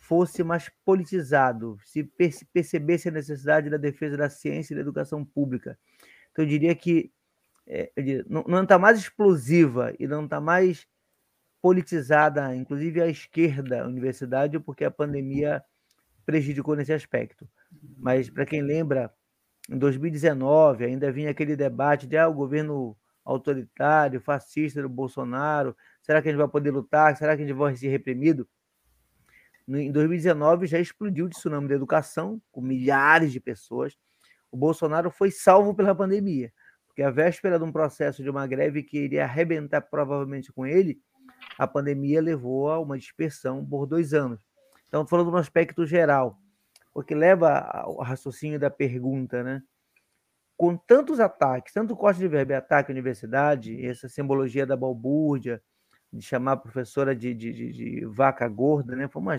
fosse mais politizado, se percebesse a necessidade da defesa da ciência e da educação pública. Então, eu diria que é, não está mais explosiva e não está mais politizada, inclusive a esquerda, a universidade, porque a pandemia prejudicou nesse aspecto. Mas, para quem lembra, em 2019 ainda vinha aquele debate de ah, o governo autoritário, fascista do Bolsonaro, será que a gente vai poder lutar? Será que a gente vai ser reprimido? Em 2019 já explodiu o tsunami da educação, com milhares de pessoas. O Bolsonaro foi salvo pela pandemia, porque a véspera de um processo de uma greve que iria arrebentar provavelmente com ele, a pandemia levou a uma dispersão por dois anos. Então, falando no aspecto geral, o que leva ao raciocínio da pergunta, né? Com tantos ataques, tanto corte de verbo ataque à universidade, essa simbologia da balbúrdia, de chamar a professora de, de, de, de vaca gorda, né? Foi uma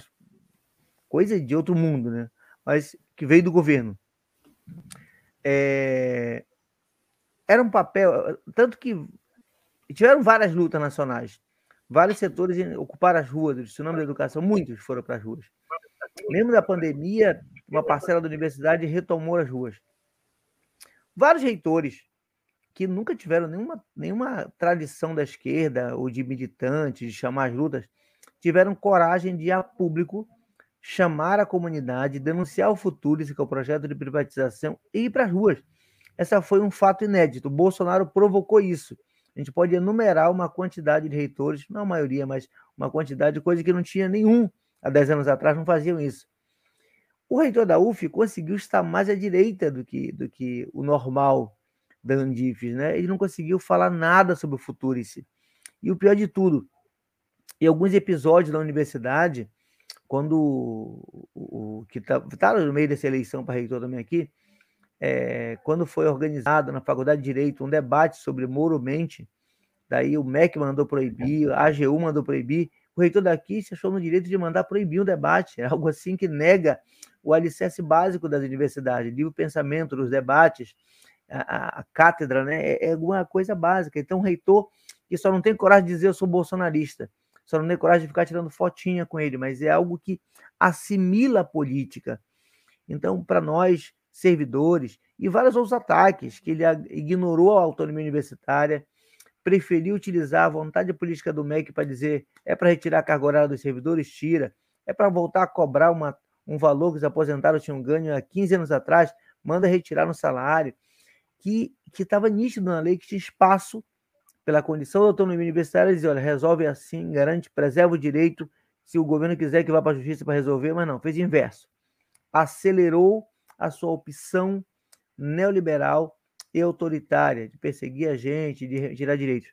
coisa de outro mundo, né? Mas que veio do governo. É... Era um papel, tanto que tiveram várias lutas nacionais. Vários setores ocuparam as ruas, o tsunami da educação, muitos foram para as ruas. Lembro da pandemia, uma parcela da universidade retomou as ruas. Vários reitores que nunca tiveram nenhuma, nenhuma tradição da esquerda ou de militantes, de chamar as lutas, tiveram coragem de ir a público chamar a comunidade, denunciar o futuro, esse que é o projeto de privatização, e ir para as ruas. Essa foi um fato inédito. O Bolsonaro provocou isso a gente pode enumerar uma quantidade de reitores, não a maioria, mas uma quantidade de coisa que não tinha nenhum há 10 anos atrás, não faziam isso. O reitor da UF conseguiu estar mais à direita do que, do que o normal da Andifes, né? Ele não conseguiu falar nada sobre o Futurice. E o pior de tudo, em alguns episódios da universidade, quando o, o que está tá no meio dessa eleição para reitor também aqui, é, quando foi organizado na Faculdade de Direito um debate sobre Moro Mente, daí o MEC mandou proibir, a AGU mandou proibir, o reitor daqui se achou no direito de mandar proibir um debate, algo assim que nega o alicerce básico das universidades, livre pensamento, dos debates, a, a, cátedra, né, é, é alguma coisa básica. Então, o reitor que só não tem coragem de dizer eu sou bolsonarista, só não tem coragem de ficar tirando fotinha com ele, mas é algo que assimila a política. Então, para nós, servidores, e vários outros ataques, que ele ignorou a autonomia universitária, preferiu utilizar a vontade política do MEC para dizer é para retirar a carga horária dos servidores, tira, é para voltar a cobrar uma, um valor que os aposentados tinham ganho há 15 anos atrás, manda retirar no salário, que estava nítido na lei que tinha espaço pela condição da autonomia universitária, dizer, olha, resolve assim, garante, preserva o direito, se o governo quiser que vá para a justiça para resolver, mas não, fez inverso. Acelerou a sua opção neoliberal e autoritária de perseguir a gente, de tirar direitos.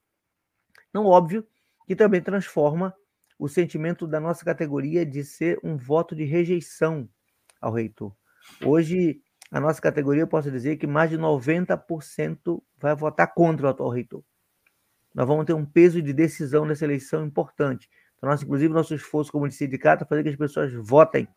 Não óbvio que também transforma o sentimento da nossa categoria de ser um voto de rejeição ao reitor. Hoje, a nossa categoria, eu posso dizer que mais de 90% vai votar contra o atual reitor nós vamos ter um peso de decisão nessa eleição importante. Então, nós, inclusive, nosso esforço como de sindicato é fazer que as pessoas votem.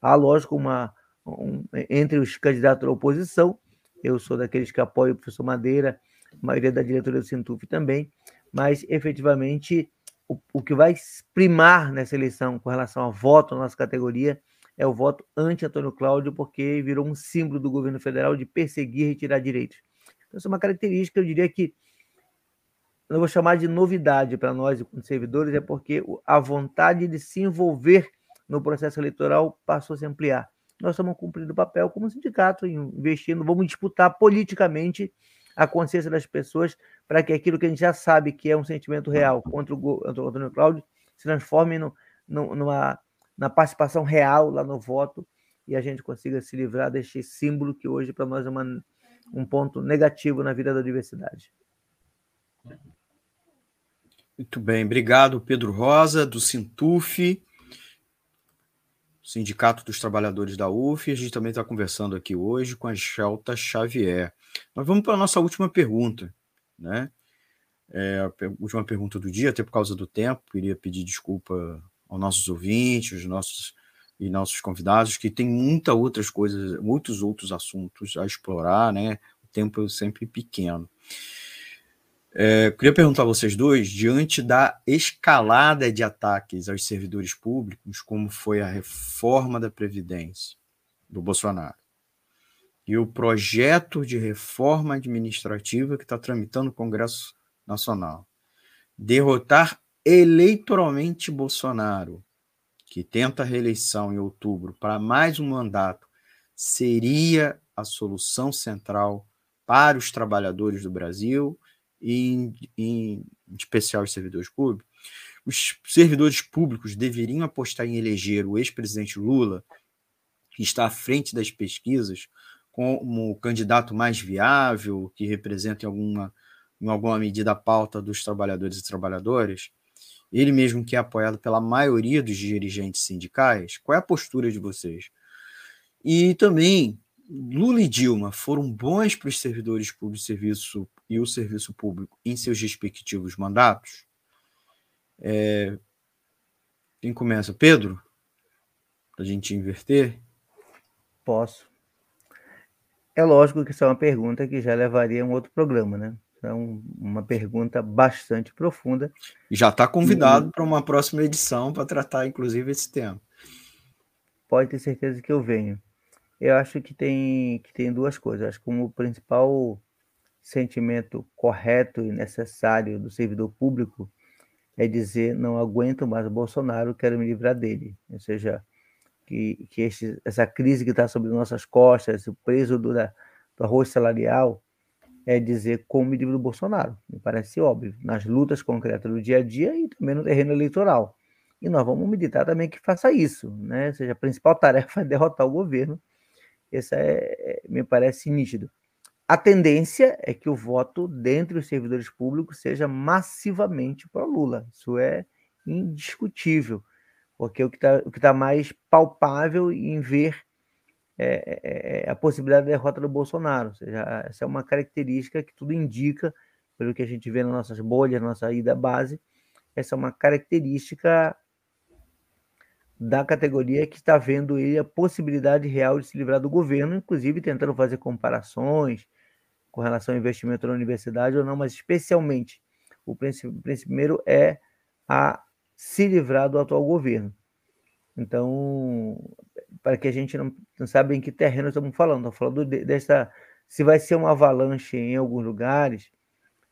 Há, lógico, uma, um, entre os candidatos da oposição, eu sou daqueles que apoiam o professor Madeira, a maioria da diretoria do Sintuf também, mas efetivamente o, o que vai primar nessa eleição com relação ao voto na nossa categoria é o voto anti-Antônio Cláudio, porque virou um símbolo do governo federal de perseguir e retirar direitos. Então, essa é uma característica, eu diria que eu vou chamar de novidade para nós, servidores, é porque a vontade de se envolver no processo eleitoral passou a se ampliar. Nós estamos cumprindo o papel como sindicato, investindo, vamos disputar politicamente a consciência das pessoas para que aquilo que a gente já sabe que é um sentimento real contra o, Antônio Cláudio se transforme no, no, numa, na participação real lá no voto e a gente consiga se livrar deste símbolo que hoje para nós é uma, um ponto negativo na vida da diversidade. Muito bem, obrigado, Pedro Rosa, do Sintuf, Sindicato dos Trabalhadores da UF. A gente também está conversando aqui hoje com a Shelta Xavier. Nós vamos para a nossa última pergunta, né? É a última pergunta do dia, até por causa do tempo, queria pedir desculpa aos nossos ouvintes, aos nossos e nossos convidados, que tem muitas outras coisas, muitos outros assuntos a explorar, né? O tempo é sempre pequeno. É, queria perguntar a vocês dois, diante da escalada de ataques aos servidores públicos, como foi a reforma da Previdência do Bolsonaro, e o projeto de reforma administrativa que está tramitando no Congresso Nacional, derrotar eleitoralmente Bolsonaro, que tenta a reeleição em outubro para mais um mandato, seria a solução central para os trabalhadores do Brasil em, em especial os servidores públicos, os servidores públicos deveriam apostar em eleger o ex-presidente Lula, que está à frente das pesquisas, como o candidato mais viável, que representa em alguma, em alguma medida a pauta dos trabalhadores e trabalhadoras, ele mesmo que é apoiado pela maioria dos dirigentes sindicais, qual é a postura de vocês? E também, Lula e Dilma foram bons para os servidores públicos de serviço e o serviço público em seus respectivos mandatos? É... Quem começa? Pedro? Para a gente inverter? Posso. É lógico que isso é uma pergunta que já levaria a um outro programa, né? É uma pergunta bastante profunda. Já está convidado e... para uma próxima edição para tratar, inclusive, esse tema. Pode ter certeza que eu venho. Eu acho que tem, que tem duas coisas. Acho que como principal sentimento correto e necessário do servidor público é dizer não aguento mais o Bolsonaro, quero me livrar dele. Ou seja, que, que este, essa crise que está sobre nossas costas, o preço do, da, do arroz salarial, é dizer como me livro do Bolsonaro. Me parece óbvio, nas lutas concretas do dia a dia e também no terreno eleitoral. E nós vamos meditar também que faça isso, né? Ou seja, a principal tarefa é derrotar o governo. Essa é, é me parece nítido. A tendência é que o voto dentre os servidores públicos seja massivamente para Lula. Isso é indiscutível, porque o que está tá mais palpável em ver é, é, é, a possibilidade da derrota do Bolsonaro. Ou seja, essa é uma característica que tudo indica, pelo que a gente vê nas nossas bolhas, na nossa ida base, essa é uma característica da categoria que está vendo ele a possibilidade real de se livrar do governo, inclusive tentando fazer comparações com relação ao investimento na universidade ou não, mas especialmente o primeiro é a se livrar do atual governo. Então, para que a gente não, não sabe em que terreno estamos falando, estamos falando de, desta, se vai ser uma avalanche em alguns lugares,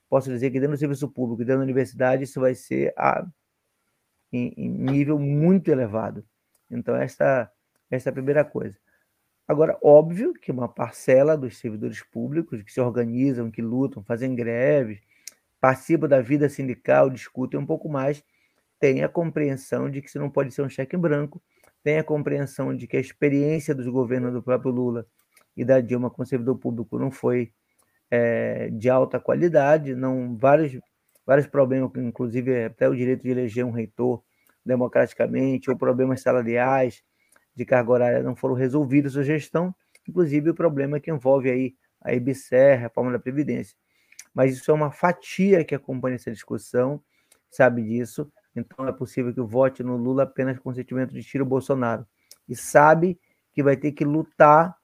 posso dizer que dentro do serviço público, dentro da universidade, isso vai ser a, em, em nível muito elevado. Então, esta, esta é a primeira coisa. Agora, óbvio que uma parcela dos servidores públicos que se organizam, que lutam, fazem greves, participam da vida sindical, discutem um pouco mais, tem a compreensão de que isso não pode ser um cheque em branco, tem a compreensão de que a experiência dos governos do próprio Lula e da Dilma com o servidor público não foi é, de alta qualidade, não vários vários problemas, inclusive até o direito de eleger um reitor democraticamente, ou problemas salariais de carga horária não foram resolvidos sua gestão, inclusive o problema que envolve aí a IBSER, a reforma da Previdência. Mas isso é uma fatia que acompanha essa discussão, sabe disso, então é possível que vote no Lula apenas com sentimento de tiro Bolsonaro. E sabe que vai ter que lutar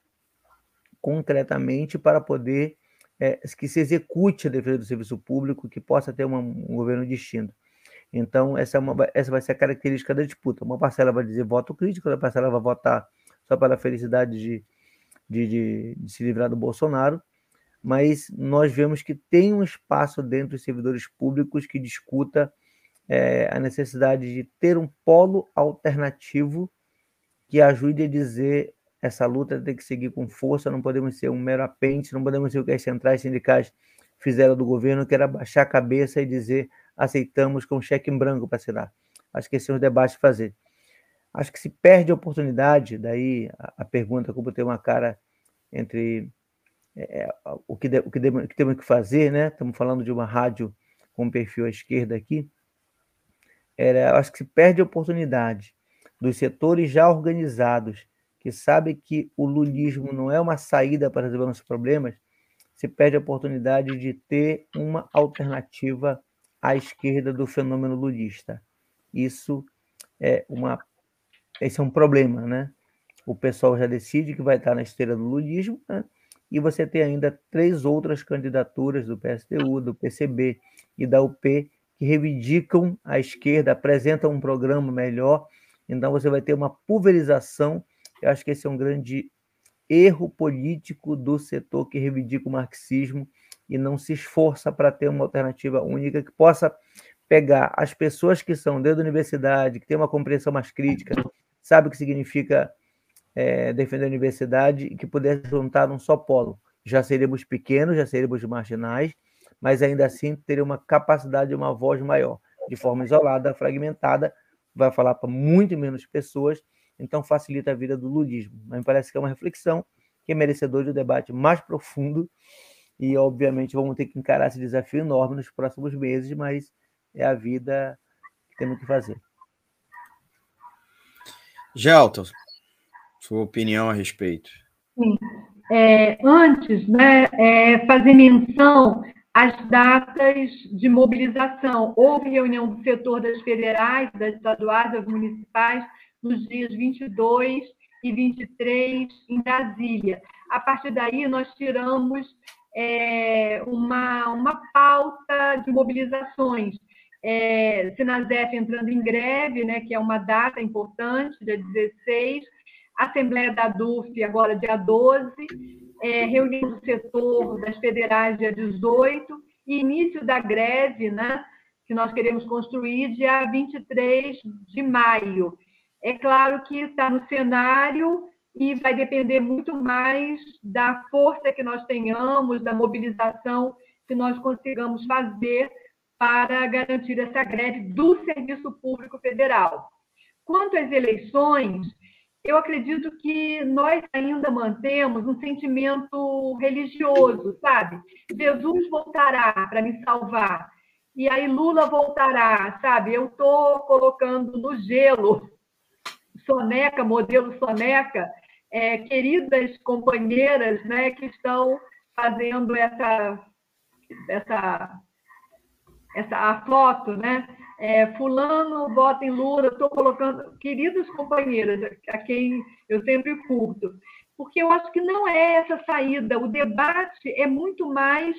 concretamente para poder é, que se execute a defesa do serviço público, que possa ter uma, um governo distinto. Então, essa, é uma, essa vai ser a característica da disputa. Uma parcela vai dizer voto crítico, outra parcela vai votar só para a felicidade de, de, de, de se livrar do Bolsonaro, mas nós vemos que tem um espaço dentro dos servidores públicos que discuta é, a necessidade de ter um polo alternativo que ajude a dizer essa luta tem que seguir com força, não podemos ser um mero apêndice, não podemos ser o que as centrais sindicais fizeram do governo, que era baixar a cabeça e dizer aceitamos com cheque em branco para assinar. Acho que esse é um debate fazer. Acho que se perde a oportunidade, daí a, a pergunta como ter uma cara entre é, é, o, que de, o, que de, o que temos que fazer, né? Estamos falando de uma rádio com perfil à esquerda aqui. Era, acho que se perde a oportunidade dos setores já organizados que sabe que o lulismo não é uma saída para resolver nossos problemas, se perde a oportunidade de ter uma alternativa à esquerda do fenômeno lulista. Isso é uma esse é um problema, né? O pessoal já decide que vai estar na esteira do lulismo, né? e você tem ainda três outras candidaturas do PSTU, do PCB e da UP que reivindicam a esquerda, apresentam um programa melhor. Então você vai ter uma pulverização eu acho que esse é um grande erro político do setor que reivindica o marxismo e não se esforça para ter uma alternativa única que possa pegar as pessoas que são dentro da universidade, que têm uma compreensão mais crítica, sabe o que significa é, defender a universidade e que pudesse juntar num só polo. Já seríamos pequenos, já seríamos marginais, mas ainda assim teria uma capacidade de uma voz maior. De forma isolada, fragmentada, vai falar para muito menos pessoas então facilita a vida do ludismo. Mas me parece que é uma reflexão que é merecedor de um debate mais profundo e, obviamente, vamos ter que encarar esse desafio enorme nos próximos meses, mas é a vida que temos que fazer. Gelton, sua opinião a respeito. Sim. É, antes, né, é, fazer menção às datas de mobilização. Houve reunião do setor das federais, das estaduais, das municipais, nos dias 22 e 23 em Brasília. A partir daí, nós tiramos é, uma, uma pauta de mobilizações. É, Sinazef entrando em greve, né, que é uma data importante, dia 16, Assembleia da DUF agora dia 12, é, reunião do setor das federais dia 18, e início da greve, né, que nós queremos construir dia 23 de maio. É claro que está no cenário e vai depender muito mais da força que nós tenhamos, da mobilização que nós consigamos fazer para garantir essa greve do Serviço Público Federal. Quanto às eleições, eu acredito que nós ainda mantemos um sentimento religioso, sabe? Jesus voltará para me salvar. E aí Lula voltará, sabe? Eu estou colocando no gelo soneca, modelo soneca, é, queridas companheiras né, que estão fazendo essa, essa, essa a foto, né? É, fulano vota em Lula, estou colocando queridas companheiras, a quem eu sempre curto, porque eu acho que não é essa saída. O debate é muito mais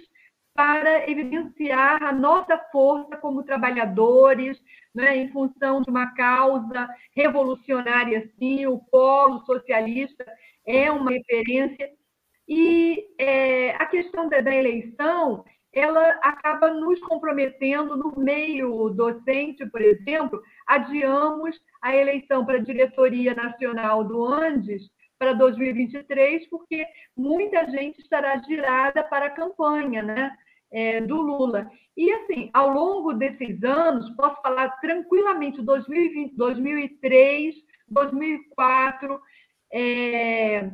para evidenciar a nossa força como trabalhadores, né, em função de uma causa revolucionária, sim, o polo socialista é uma referência. E é, a questão da, eleição, ela acaba nos comprometendo no meio docente, por exemplo, adiamos a eleição para a diretoria nacional do Andes para 2023, porque muita gente estará girada para a campanha, né? É, do Lula. E, assim, ao longo desses anos, posso falar tranquilamente, 2020, 2003, 2004, é,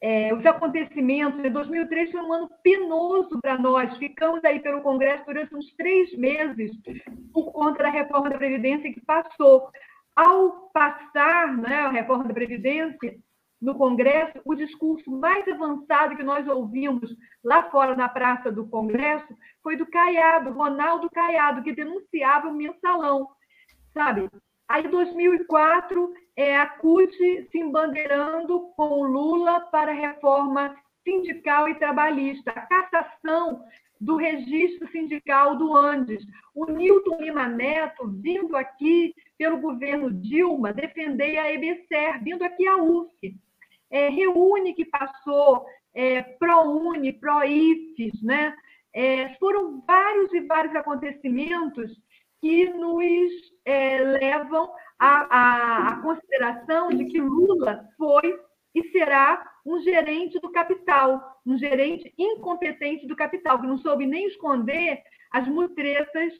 é, os acontecimentos. Em 2003 foi um ano penoso para nós. Ficamos aí pelo Congresso durante uns três meses por conta da reforma da Previdência que passou. Ao passar né, a reforma da Previdência, no Congresso, o discurso mais avançado que nós ouvimos lá fora na Praça do Congresso foi do Caiado, Ronaldo Caiado, que denunciava o mensalão, sabe? Aí, em 2004, é a CUT se embandeirando com o Lula para a reforma sindical e trabalhista, a cassação do registro sindical do Andes. O Newton Lima Neto vindo aqui pelo governo Dilma defender a EBSER, vindo aqui à UF é, Reúne, que passou, é, ProUni, ProIFES, né? É, foram vários e vários acontecimentos que nos é, levam à, consideração de que Lula foi e será um gerente do capital, um gerente incompetente do capital, que não soube nem esconder as mutretas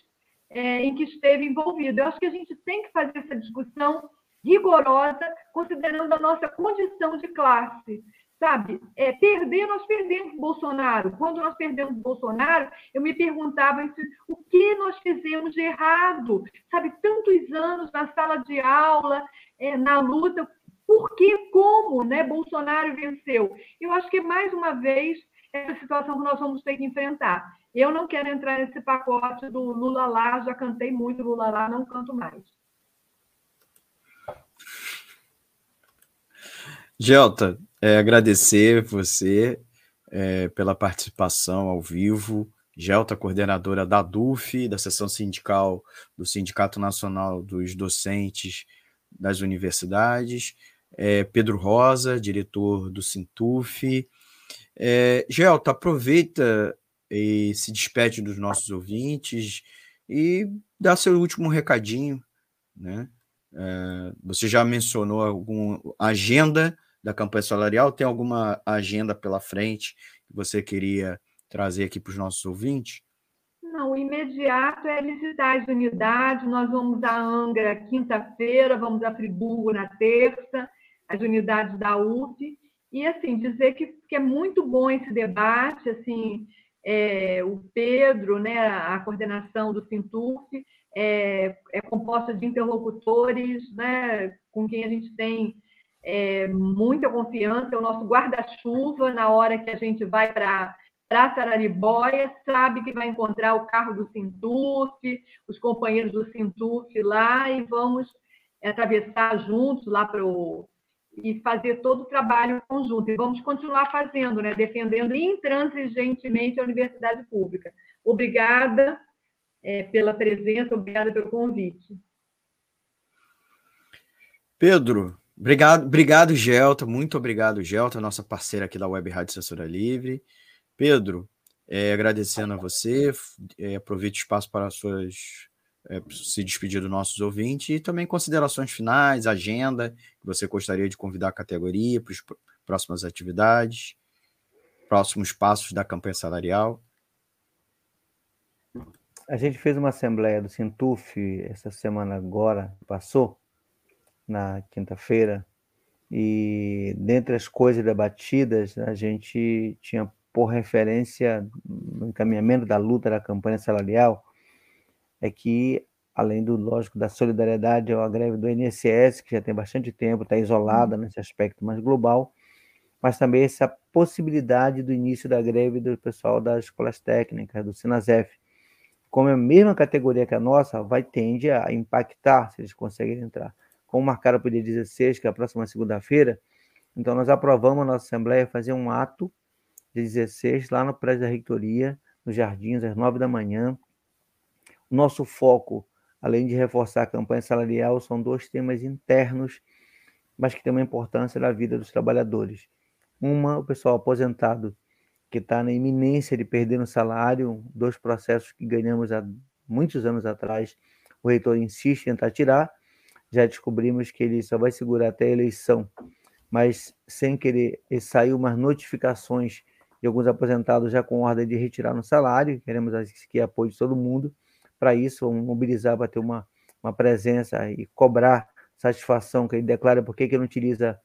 é, em que esteve envolvido. Eu acho que a gente tem que fazer essa discussão rigorosa, considerando a nossa condição de classe. Sabe, é, perder, nós perdemos Bolsonaro. Quando nós perdemos Bolsonaro, eu me perguntava o que nós fizemos de errado. Sabe, tantos anos na sala de aula, é, na luta, por que, como né, Bolsonaro venceu? Eu acho que, mais uma vez, essa situação que nós vamos ter que enfrentar. Eu não quero entrar nesse pacote do Lula lá, já cantei muito Lula lá, não canto mais. Gelta, é, agradecer você é, pela participação ao vivo. Gelta, coordenadora da DUF, da seção sindical do Sindicato Nacional dos Docentes das Universidades. É, Pedro Rosa, diretor do Sintuf. É, Gelta, aproveita e se despede dos nossos ouvintes e dá seu último recadinho. Né? É, você já mencionou alguma agenda da campanha salarial? Tem alguma agenda pela frente que você queria trazer aqui para os nossos ouvintes? Não, o imediato é visitar as unidades. Nós vamos a Angra quinta-feira, vamos a Friburgo na terça, as unidades da UF. E, assim, dizer que, que é muito bom esse debate, assim, é, o Pedro, né, a coordenação do Sintuf, é, é composta de interlocutores né, com quem a gente tem é, muita confiança, é o nosso guarda-chuva na hora que a gente vai para para Sararibóia, sabe que vai encontrar o carro do Sintuf, os companheiros do Sintuf lá e vamos atravessar juntos lá para o e fazer todo o trabalho conjunto. E vamos continuar fazendo, né? defendendo intransigentemente a universidade pública. Obrigada é, pela presença, obrigada pelo convite. Pedro, Obrigado, obrigado, Gelta. Muito obrigado, Gelta, nossa parceira aqui da Web Rádio Censura Livre. Pedro, é, agradecendo a você, é, aproveite o espaço para suas é, se despedir dos nossos ouvintes e também considerações finais, agenda que você gostaria de convidar a categoria para as próximas atividades, próximos passos da campanha salarial. A gente fez uma assembleia do Sintuf essa semana agora, passou, na quinta-feira, e dentre as coisas debatidas, a gente tinha por referência no encaminhamento da luta da campanha salarial, é que além do, lógico, da solidariedade, a greve do INSS, que já tem bastante tempo, está isolada nesse aspecto mais global, mas também essa possibilidade do início da greve do pessoal das escolas técnicas, do Sinazef. Como é a mesma categoria que a nossa, vai tende a impactar se eles conseguirem entrar. Como marcaram para o dia 16, que é a próxima segunda-feira, então nós aprovamos a nossa Assembleia fazer um ato de 16 lá no prédio da reitoria, nos Jardins, às 9 da manhã. O nosso foco, além de reforçar a campanha salarial, são dois temas internos, mas que têm uma importância na vida dos trabalhadores. Uma, o pessoal aposentado, que está na iminência de perder o salário, dois processos que ganhamos há muitos anos atrás, o reitor insiste em tentar tirar, já descobrimos que ele só vai segurar até a eleição, mas sem querer, saiu umas notificações de alguns aposentados já com ordem de retirar no salário, queremos aqui apoio de todo mundo. Para isso, vamos mobilizar para ter uma, uma presença e cobrar satisfação que ele declara por que ele não utiliza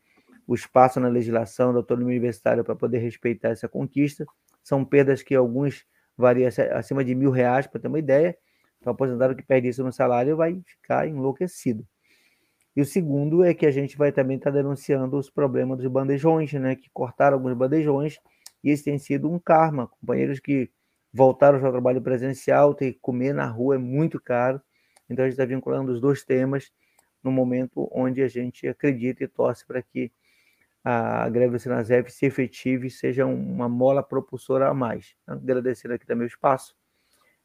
o espaço na legislação da autonomia universitária para poder respeitar essa conquista. São perdas que alguns variam acima de mil reais, para ter uma ideia. Então, o aposentado que perde isso no salário vai ficar enlouquecido. E o segundo é que a gente vai também estar denunciando os problemas dos bandejões, né, que cortaram alguns bandejões e esse tem sido um karma. Companheiros que voltaram ao trabalho presencial, ter que comer na rua é muito caro. Então a gente está vinculando os dois temas no momento onde a gente acredita e torce para que a greve do Sinasef se efetive e seja uma mola propulsora a mais. Agradecer aqui também o espaço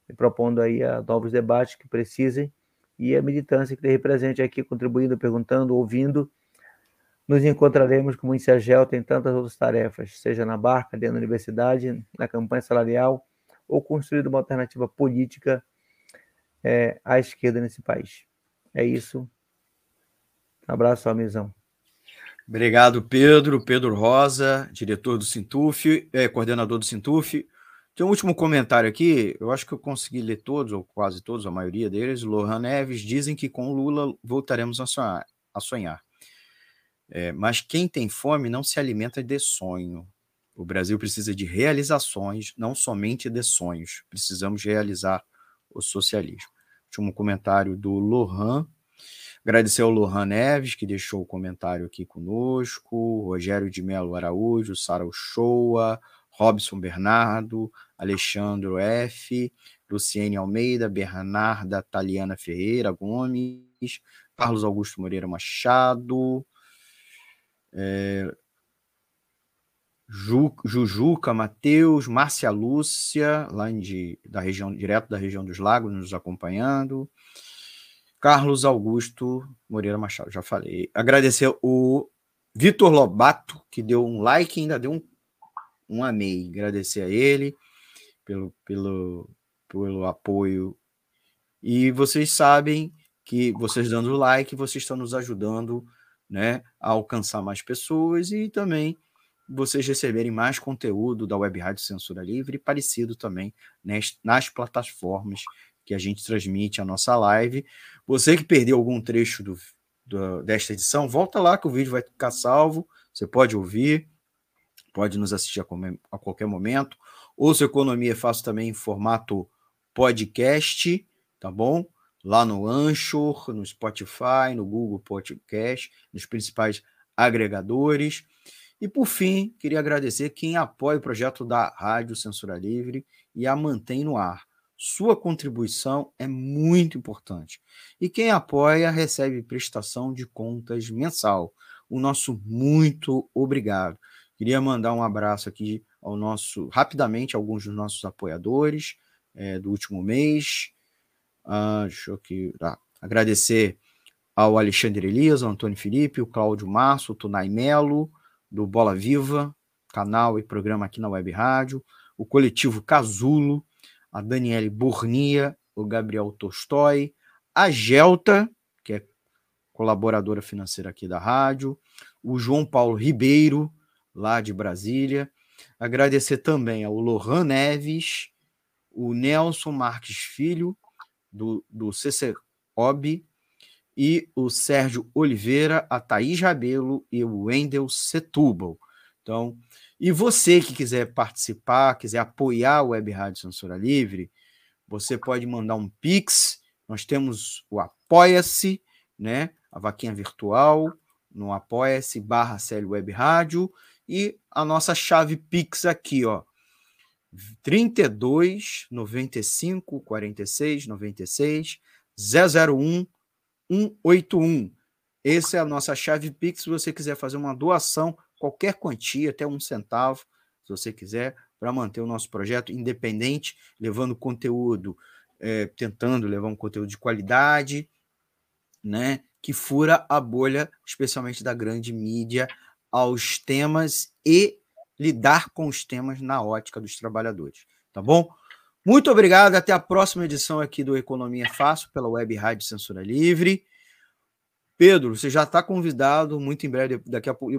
e propondo aí a novos debates que precisem e a militância que esteja presente aqui, contribuindo, perguntando, ouvindo nos encontraremos, como disse a Gel, tem tantas outras tarefas, seja na barca, dentro da universidade, na campanha salarial, ou construir uma alternativa política é, à esquerda nesse país. É isso. Abraço, amizão. Obrigado, Pedro. Pedro Rosa, diretor do Sintuf, é, coordenador do Sintuf. Tem um último comentário aqui, eu acho que eu consegui ler todos, ou quase todos, a maioria deles. Lohan Neves dizem que com Lula voltaremos a sonhar. A sonhar. É, mas quem tem fome não se alimenta de sonho. O Brasil precisa de realizações, não somente de sonhos. Precisamos realizar o socialismo. Último comentário do Lohan. Agradecer ao Lohan Neves, que deixou o comentário aqui conosco, Rogério de Melo Araújo, Sara Uchoa, Robson Bernardo, Alexandre F., Luciene Almeida, Bernarda Taliana Ferreira Gomes, Carlos Augusto Moreira Machado, é, Ju, Jujuca, Matheus, Márcia Lúcia, lá de, da região, direto da região dos lagos, nos acompanhando. Carlos Augusto Moreira Machado, já falei. Agradecer o Vitor Lobato, que deu um like e ainda deu um, um amei. Agradecer a ele pelo, pelo, pelo apoio. E vocês sabem que vocês dando like, vocês estão nos ajudando né, a alcançar mais pessoas e também vocês receberem mais conteúdo da Web Rádio Censura Livre parecido também nas, nas plataformas que a gente transmite a nossa live. Você que perdeu algum trecho do, do, desta edição, volta lá que o vídeo vai ficar salvo, você pode ouvir, pode nos assistir a, a qualquer momento. Ouça Economia Fácil também em formato podcast, tá bom? lá no Anchor, no Spotify, no Google Podcast, nos principais agregadores. E por fim, queria agradecer quem apoia o projeto da Rádio Censura Livre e a mantém no ar. Sua contribuição é muito importante. E quem apoia recebe prestação de contas mensal. O nosso muito obrigado. Queria mandar um abraço aqui ao nosso, rapidamente, alguns dos nossos apoiadores é, do último mês. Ah, deixa eu aqui, tá. agradecer ao Alexandre Elias, ao Antônio Felipe, o Cláudio Março, o Tunai Melo, do Bola Viva, canal e programa aqui na Web Rádio, o coletivo Casulo, a Daniele Burnia, o Gabriel Tolstói, a Gelta, que é colaboradora financeira aqui da rádio, o João Paulo Ribeiro, lá de Brasília. Agradecer também ao Lohan Neves, o Nelson Marques Filho, do, do CCOB, e o Sérgio Oliveira, a Thaís Rabelo e o Wendel Setúbal. Então, e você que quiser participar, quiser apoiar o Web Rádio Censura Livre, você pode mandar um Pix. nós temos o Apoia-se, né? A vaquinha virtual, no Apoia-se barra Web Rádio, e a nossa chave Pix aqui, ó. 32 95 46 96 001 181. Essa é a nossa chave Pix. Se você quiser fazer uma doação, qualquer quantia, até um centavo, se você quiser, para manter o nosso projeto independente, levando conteúdo, é, tentando levar um conteúdo de qualidade, né? Que fura a bolha, especialmente da grande mídia, aos temas e lidar com os temas na ótica dos trabalhadores. Tá bom? Muito obrigado. Até a próxima edição aqui do Economia Fácil pela Web Rádio Censura Livre. Pedro, você já está convidado. Muito em breve, daqui a pouco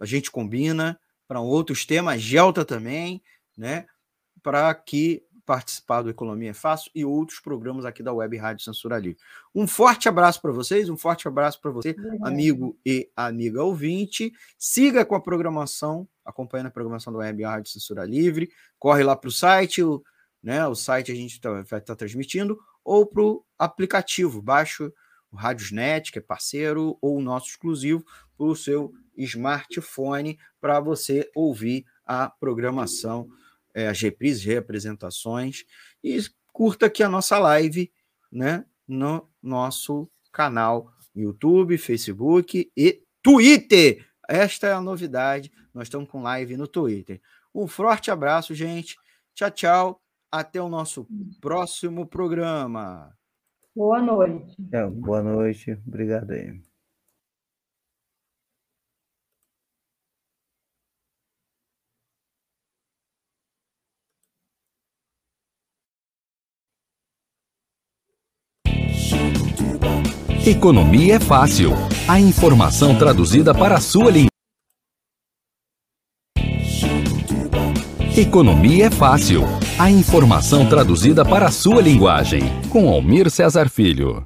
a gente combina para outros temas, Gelta também, né? Para que participar do Economia é Fácil e outros programas aqui da Web Rádio Censura Livre. Um forte abraço para vocês, um forte abraço para você, amigo e amiga ouvinte. Siga com a programação, acompanhando a programação da Web Rádio Censura Livre. Corre lá para o site, né? O site a gente tá, vai estar tá transmitindo, ou para o aplicativo. Baixe o Radiosnet, que é parceiro, ou o nosso exclusivo, para o seu smartphone, para você ouvir a programação é, as reprises, reapresentações, e curta aqui a nossa live né, no nosso canal YouTube, Facebook e Twitter. Esta é a novidade. Nós estamos com live no Twitter. Um forte abraço, gente. Tchau, tchau. Até o nosso próximo programa. Boa noite. É, boa noite. Obrigado aí. Economia é fácil. A informação traduzida para a sua língua. Economia é fácil. A informação traduzida para a sua linguagem. Com Almir Cesar Filho.